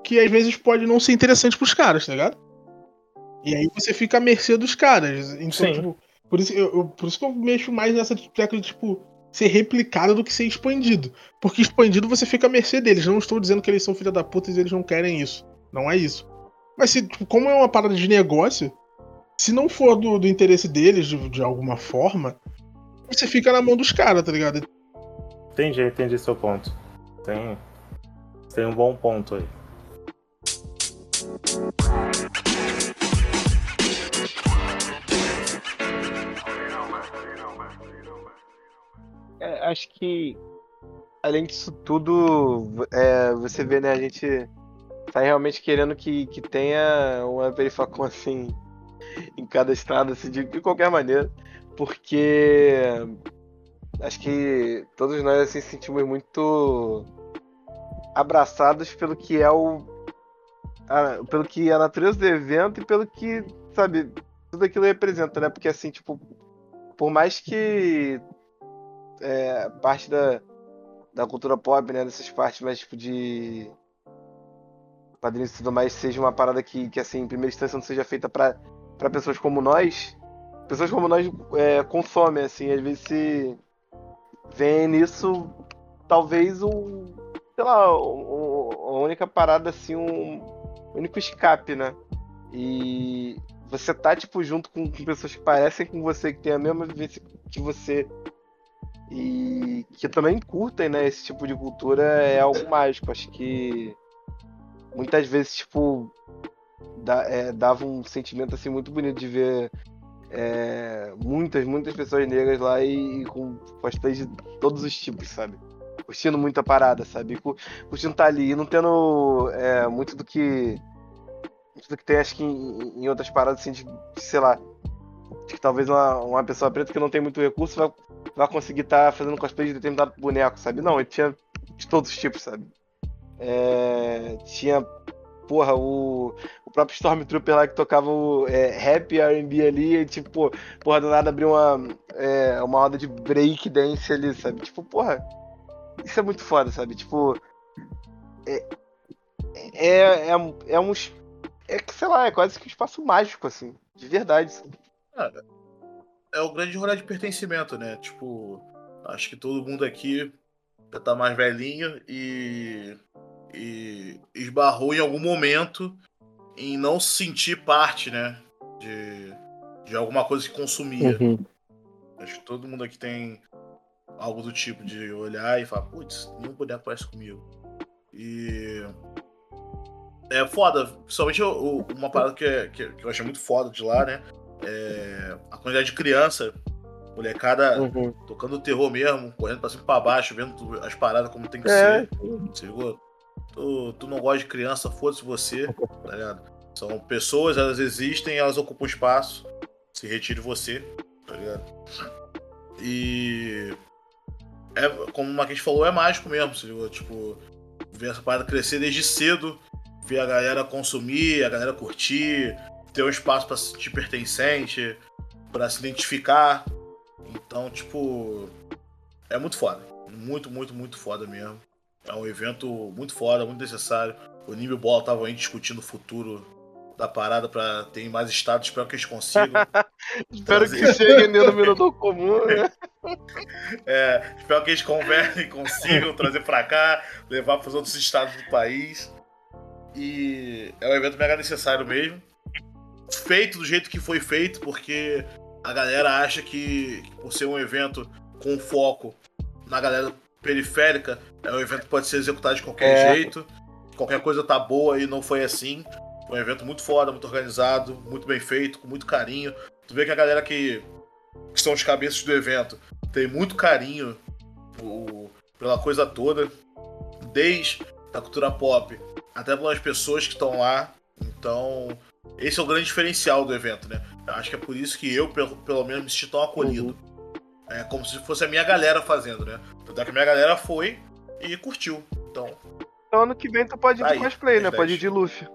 que às vezes pode não ser interessante pros caras, tá ligado? E aí você fica à mercê dos caras. Então, Sim. Tipo, por, isso, eu, eu, por isso que eu mexo mais nessa tecla de, tipo, ser replicado do que ser expandido. Porque expandido você fica à mercê deles. Não estou dizendo que eles são filha da puta e eles não querem isso. Não é isso. Mas se, tipo, como é uma parada de negócio, se não for do, do interesse deles de, de alguma forma, você fica na mão dos caras, tá ligado? Entendi, entendi seu ponto. Tem, tem um bom ponto aí. É, acho que além disso tudo, é, você vê, né, a gente tá realmente querendo que, que tenha uma verificação assim em cada estrada, assim, de, de qualquer maneira porque acho que todos nós assim sentimos muito abraçados pelo que é o a, pelo que é a natureza do evento e pelo que sabe tudo aquilo representa, né? Porque assim tipo por mais que é, parte da, da cultura pop, né, dessas partes mais tipo de quadrinhos e tudo mais seja uma parada que, que assim, em primeira instância não seja feita para pessoas como nós, pessoas como nós é, consomem, assim, às vezes se vem nisso talvez um, sei lá, um, a única parada, assim, um único escape, né? E você tá, tipo, junto com, com pessoas que parecem com você, que tem a mesma vivência que você e que também curtem, né, esse tipo de cultura é algo mágico. Acho que muitas vezes, tipo, dá, é, dava um sentimento, assim, muito bonito de ver é, muitas, muitas pessoas negras lá e, e com cosplays de todos os tipos, sabe? Curtindo muita parada, sabe? Curtindo estar tá ali e não tendo é, muito do que. Muito do que tem, acho que em, em outras paradas, assim, de, sei lá. Que talvez uma, uma pessoa preta que não tem muito recurso vai, vai conseguir estar tá fazendo cosplay de determinado boneco, sabe? Não, ele tinha de todos os tipos, sabe? É, tinha porra, o, o próprio Stormtrooper lá que tocava o é, rap RB ali, e, tipo, porra, do nada abriu uma, é, uma roda de break dance ali, sabe? Tipo, porra, isso é muito foda, sabe? Tipo, é, é, é, é uns. É que, sei lá, é quase que um espaço mágico, assim, de verdade. Assim. Cara, é o grande rolê de pertencimento, né? Tipo, acho que todo mundo aqui tá mais velhinho e e esbarrou em algum momento em não se sentir parte, né? De, de alguma coisa que consumia. Uhum. Acho que todo mundo aqui tem algo do tipo de olhar e falar, putz, nenhum boneco parece comigo. E. É foda, principalmente uma parada que, é, que, eu achei muito foda de lá, né? É a quantidade de criança, molecada uhum. tocando terror mesmo, correndo pra cima e pra baixo, vendo as paradas como tem que é. ser. Ligou? Tu, tu não gosta de criança, foda-se você, tá ligado? São pessoas, elas existem, elas ocupam espaço. Se retire você, tá ligado? E. É, como o Marquinhos falou, é mágico mesmo, se ligou? Tipo, ver essa parada crescer desde cedo, ver a galera consumir, a galera curtir, ter um espaço para se sentir pertencente, para se identificar. Então, tipo, é muito foda. Muito, muito, muito foda mesmo. É um evento muito foda, muito necessário. O Nimble Bola estavam aí discutindo o futuro da parada para ter mais estados. Espero que eles consigam. [LAUGHS] espero que chegue no denominador comum, né? [LAUGHS] É, espero que eles conversem, consigam trazer para cá, levar para os outros estados do país. E é um evento mega necessário mesmo. Feito do jeito que foi feito, porque a galera acha que, por ser um evento com foco na galera periférica, é um evento que pode ser executado de qualquer é. jeito. Qualquer coisa tá boa e não foi assim. Foi um evento muito foda, muito organizado, muito bem feito, com muito carinho. Tu vê que a galera que, que são os cabeças do evento tem muito carinho por, pela coisa toda, desde a cultura pop até pelas pessoas que estão lá. Então, esse é o grande diferencial do evento, né? Eu acho que é por isso que eu, pelo, pelo menos, me senti tão acolhido. Uhum. É como se fosse a minha galera fazendo, né? Tanto é que a minha galera foi e curtiu. Então. Então ano que vem tu pode ir tá de cosplay, né? Pode ir de Luffy.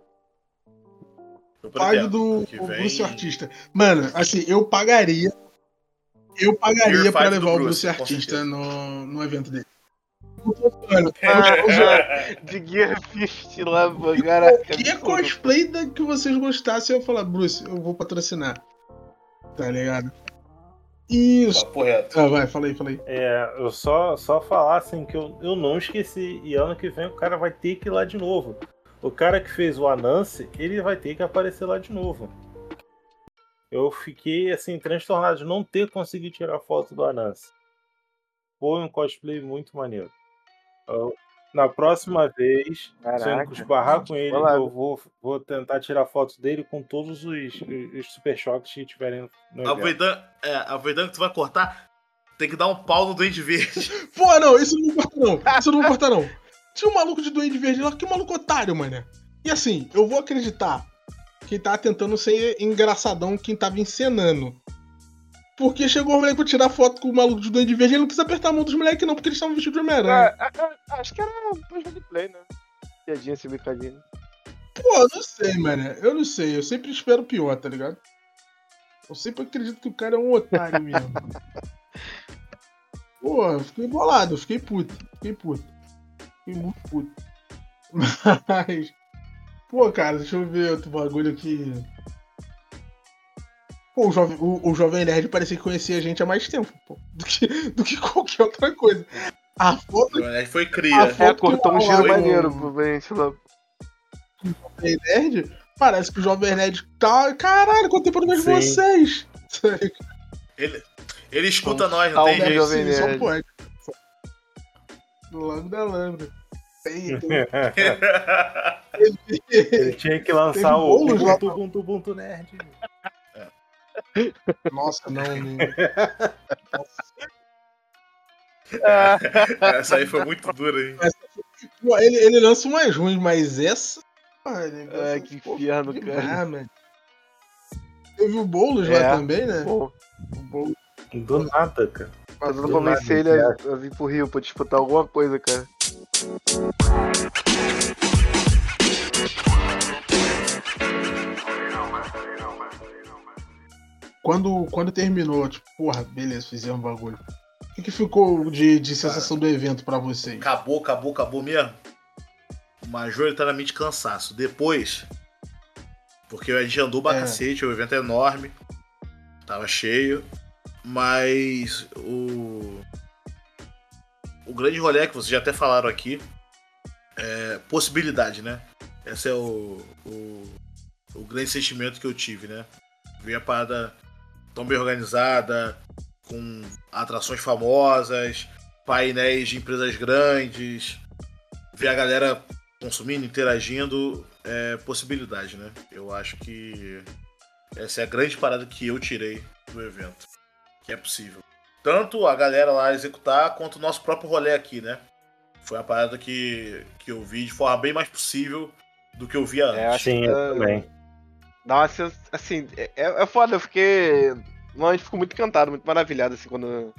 Pode do vem... Bruce Artista. Mano, assim, eu pagaria. Eu pagaria pra levar o Bruce, Artista no, no evento dele. Mano, [LAUGHS] de Gear Fist lá, cara. Que cosplay da que vocês gostassem, eu ia falar, Bruce, eu vou patrocinar. Tá ligado? Isso. Tá ah, vai, falei, falei. É, eu só, só falar assim que eu, eu não esqueci. E ano que vem o cara vai ter que ir lá de novo. O cara que fez o Anance, ele vai ter que aparecer lá de novo. Eu fiquei assim, transtornado de não ter conseguido tirar foto do Anance. Foi um cosplay muito maneiro. Eu, na próxima vez, Caraca. se eu esbarrar com ele, eu vou, vou tentar tirar fotos dele com todos os, os super choques que tiverem no Aproveitando, é, aproveitando que tu vai cortar, tem que dar um pau no Duende Verde. [LAUGHS] Pô, não, isso não corta não. Isso não corta não. Tinha um maluco de Duende Verde lá, que maluco otário, mano. E assim, eu vou acreditar que tá tentando ser engraçadão quem tava encenando. Porque chegou o moleque pra tirar foto com o maluco de Duende Verde e ele não quis apertar a mão dos moleques, não, porque eles estavam vestidos de Homem-Aranha. É, acho que era pra roleplay, né? Piadinha assim, brincadeira. Pô, não sei, mano. Eu não sei. Eu sempre espero pior, tá ligado? Eu sempre acredito que o cara é um otário mesmo. [LAUGHS] Pô, eu fiquei bolado, eu fiquei puto. Fiquei puto. Fiquei muito puto. [LAUGHS] Mas. Pô, cara, deixa eu ver outro bagulho aqui. Pô, o Jovem, o, o Jovem Nerd parecia que conhecia a gente há mais tempo, pô, do, que, [LAUGHS] do que qualquer outra coisa. A foto. O Jovem Nerd foi cria. A foto é, cortou um giro maneiro pro gente lá. O Jovem Nerd? Parece que o Jovem Nerd tá. Caralho, quanto tempo eu não vejo vocês? [LAUGHS] Ele, ele escuta nós, não tem jeito. Jovem Nerd. Só pode. Lambda, lambda. ele, [LAUGHS] ele tinha que lançar o Ubuntu, Ubuntu, Ubuntu Nerd. Nossa, não. essa aí foi muito dura, hein? Ele, ele lança umas ruins, mas essa. É, que inferno, cara. Mano. Teve o Boulos é. lá também, né? Pô. O Boulos. Do nada, cara. Mas eu não convenci ele a, a vir pro Rio pra disputar alguma coisa, cara. Quando, quando terminou, tipo, porra, beleza, fizemos um bagulho. O que, que ficou de, de sensação Cara, do evento para vocês? Acabou, acabou, acabou mesmo. Majoritariamente cansaço. Depois, porque a gente andou pra é. cacete, o evento é enorme, tava cheio, mas o. O grande rolê que vocês já até falaram aqui é possibilidade, né? Esse é o, o, o grande sentimento que eu tive, né? Ver a parada tão bem organizada, com atrações famosas, painéis de empresas grandes, ver a galera consumindo, interagindo, é possibilidade, né? Eu acho que essa é a grande parada que eu tirei do evento, que é possível. Tanto a galera lá executar, quanto o nosso próprio rolê aqui, né? Foi uma parada que, que eu vi de forma bem mais possível do que eu via é, antes. É, sim, eu também. Dá uma sens... assim, é, é foda, eu fiquei. Normalmente fico muito encantado, muito maravilhado, assim, quando.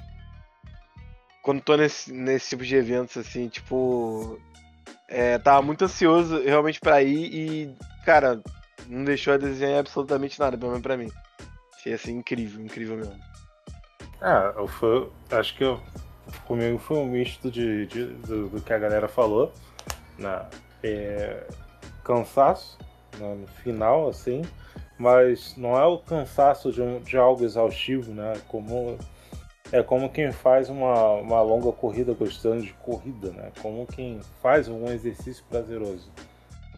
Quando tô nesse, nesse tipo de eventos, assim, tipo. É, tava muito ansioso realmente pra ir e, cara, não deixou a desenhar absolutamente nada, pelo menos pra mim. Achei assim incrível, incrível mesmo. Ah, eu fui, acho que eu, comigo foi um misto de, de do, do, que a galera falou. Né? É, cansaço no final, assim, mas não é o cansaço de, um, de algo exaustivo, né? Como, é como quem faz uma, uma longa corrida gostando de corrida, né? Como quem faz um exercício prazeroso.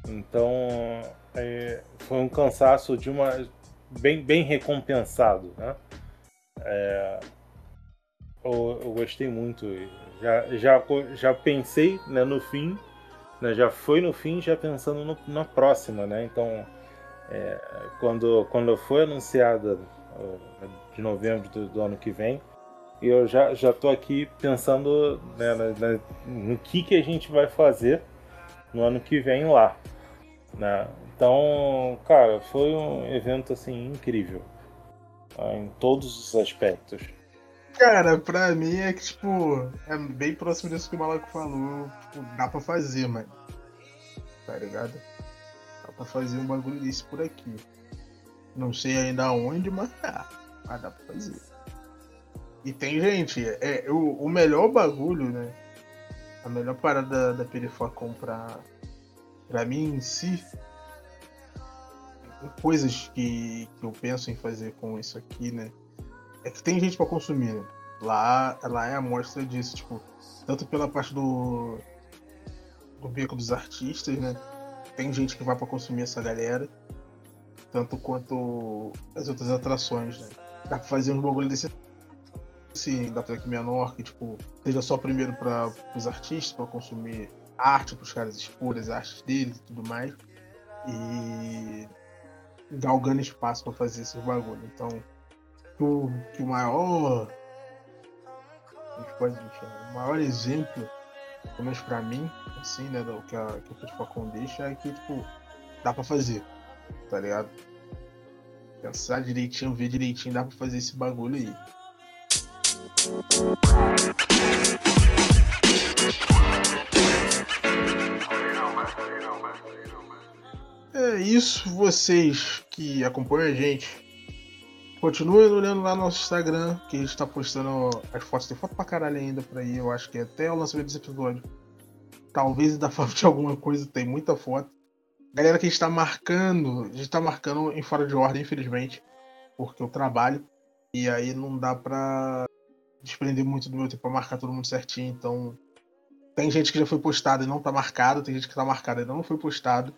Então, é, foi um cansaço de uma bem, bem recompensado, né? É, eu, eu, gostei muito. Já, já, já pensei né, no fim, né, já foi no fim, já pensando no, na próxima, né? Então, é, quando, quando foi anunciada de novembro do, do, ano que vem, eu já já tô aqui pensando né, na, na, no que que a gente vai fazer no ano que vem lá, né? Então, cara, foi um evento assim incrível tá? em todos os aspectos. Cara, pra mim é que, tipo, é bem próximo disso que o maluco falou. Tipo, dá pra fazer, mano. Tá ligado? Dá pra fazer um bagulho desse por aqui. Não sei ainda onde, mas dá. Mas dá pra fazer. E tem gente, é, o, o melhor bagulho, né? A melhor parada da Perifacom pra, pra mim em si coisas que, que eu penso em fazer com isso aqui, né? É que tem gente para consumir. Né? Lá, lá é a mostra disso, tipo, tanto pela parte do do beco dos artistas, né? Tem gente que vai para consumir essa galera, tanto quanto as outras atrações, né? Dá pra fazer uns bagulho desse assim, da Trek menor, que tipo, seja só primeiro para os artistas, para consumir arte, para os caras expor as artes deles e tudo mais. E galgando espaço para fazer esses bagulho. Então, o, que o maior. A gente pode deixar, o maior exemplo, pelo menos pra mim, assim, né, do que a, que a Pitfacon deixa, é que, tipo, dá pra fazer, tá ligado? Pensar direitinho, ver direitinho, dá pra fazer esse bagulho aí. É isso, vocês que acompanham a gente. Continuem olhando lá no nosso Instagram, que a gente tá postando as fotos. Tem foto pra caralho ainda por aí, eu acho que até o lançamento desse episódio. Talvez ainda [LAUGHS] falte alguma coisa, tem muita foto. Galera que a gente tá marcando, a gente tá marcando em fora de ordem, infelizmente, porque eu trabalho. E aí não dá pra desprender muito do meu tempo pra marcar todo mundo certinho. Então, tem gente que já foi postado e não tá marcado, tem gente que tá marcado e não foi postado.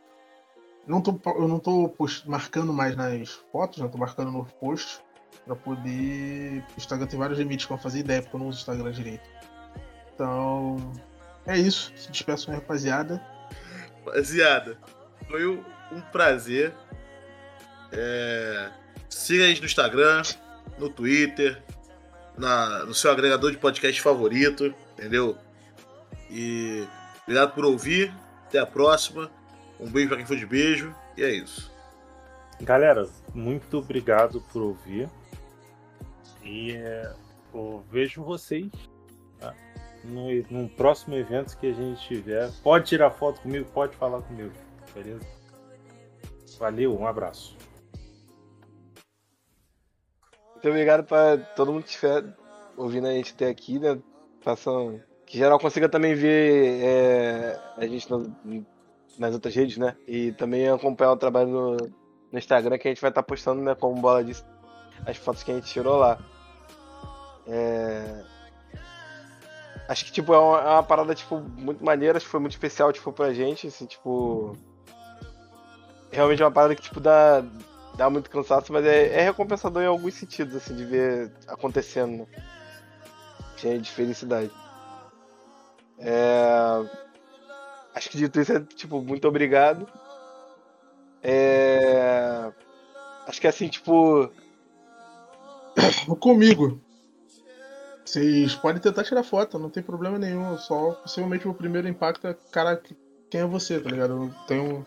Não tô, eu não tô post, marcando mais nas fotos, né? Tô marcando no post para poder. O Instagram tem vários limites pra fazer ideia, porque eu não uso o Instagram direito. Então. É isso. Se despeçam, rapaziada. Rapaziada, foi um prazer. É... Siga a gente no Instagram, no Twitter, na, no seu agregador de podcast favorito, entendeu? E obrigado por ouvir. Até a próxima. Um beijo pra quem for de beijo. E é isso. Galera, muito obrigado por ouvir. E é, eu vejo vocês tá? no, no próximo evento que a gente tiver. Pode tirar foto comigo, pode falar comigo. Beleza? Valeu, um abraço. Muito obrigado para todo mundo que estiver ouvindo a gente até aqui, né? Façam. Que geral consiga também ver é, a gente no, nas outras redes, né? E também acompanhar o trabalho no, no Instagram que a gente vai estar tá postando, né? Como bola disse, as fotos que a gente tirou lá. É... Acho que tipo, é uma, é uma, parada tipo, muito maneira, acho que foi muito especial tipo, pra gente, assim, tipo. Realmente é uma parada que tipo, dá, dá muito cansaço, mas é, é recompensador em alguns sentidos, assim, de ver acontecendo, né? Cheio de felicidade. É... Acho que dito isso é, tipo, muito obrigado. É... Acho que é assim, tipo. [COUGHS] Comigo. Vocês podem tentar tirar foto, não tem problema nenhum. Só possivelmente o primeiro impacto é, cara, quem é você, tá ligado? Eu tenho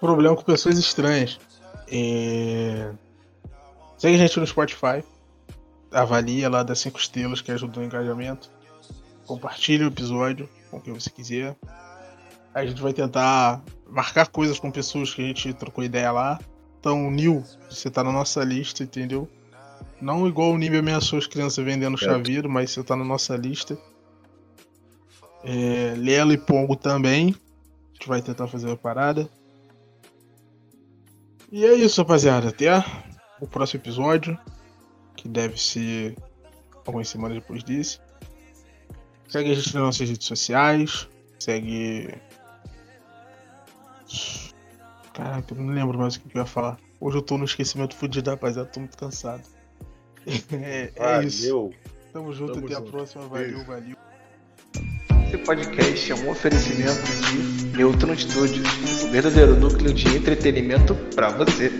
problema com pessoas estranhas. É... Segue a gente no Spotify. Avalia lá das 5 estrelas que ajuda no engajamento. Compartilhe o episódio com quem você quiser. A gente vai tentar marcar coisas com pessoas que a gente trocou ideia lá. Então, Nil, você tá na nossa lista, entendeu? Não igual o Nib ameaçou as crianças vendendo chaveiro, mas você tá na nossa lista. É, Lelo e Pongo também. A gente vai tentar fazer uma parada. E é isso, rapaziada. Até o próximo episódio. Que deve ser algumas semanas depois desse. Segue a gente nas nossas redes sociais. Segue. Caraca, eu não lembro mais o que eu ia falar. Hoje eu tô no esquecimento fudido, rapaziada. Tô muito cansado. [LAUGHS] É, é isso. Tamo junto, Tamo até junto. a próxima. Valeu, Beijo. valeu. Esse podcast é um oferecimento de Neutron Studios, o verdadeiro núcleo de entretenimento para você.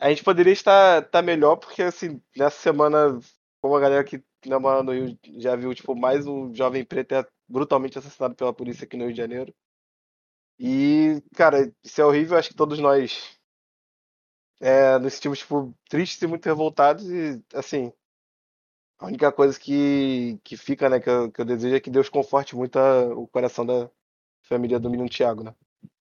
A gente poderia estar, estar melhor porque assim, nessa semana, como a galera que namora no Rio já viu, tipo, mais um jovem preto é brutalmente assassinado pela polícia aqui no Rio de Janeiro. E, cara, isso é horrível, acho que todos nós é, nos sentimos, tipo, tristes e muito revoltados e, assim, a única coisa que, que fica, né, que eu, que eu desejo é que Deus conforte muito a, o coração da família do menino Tiago, né?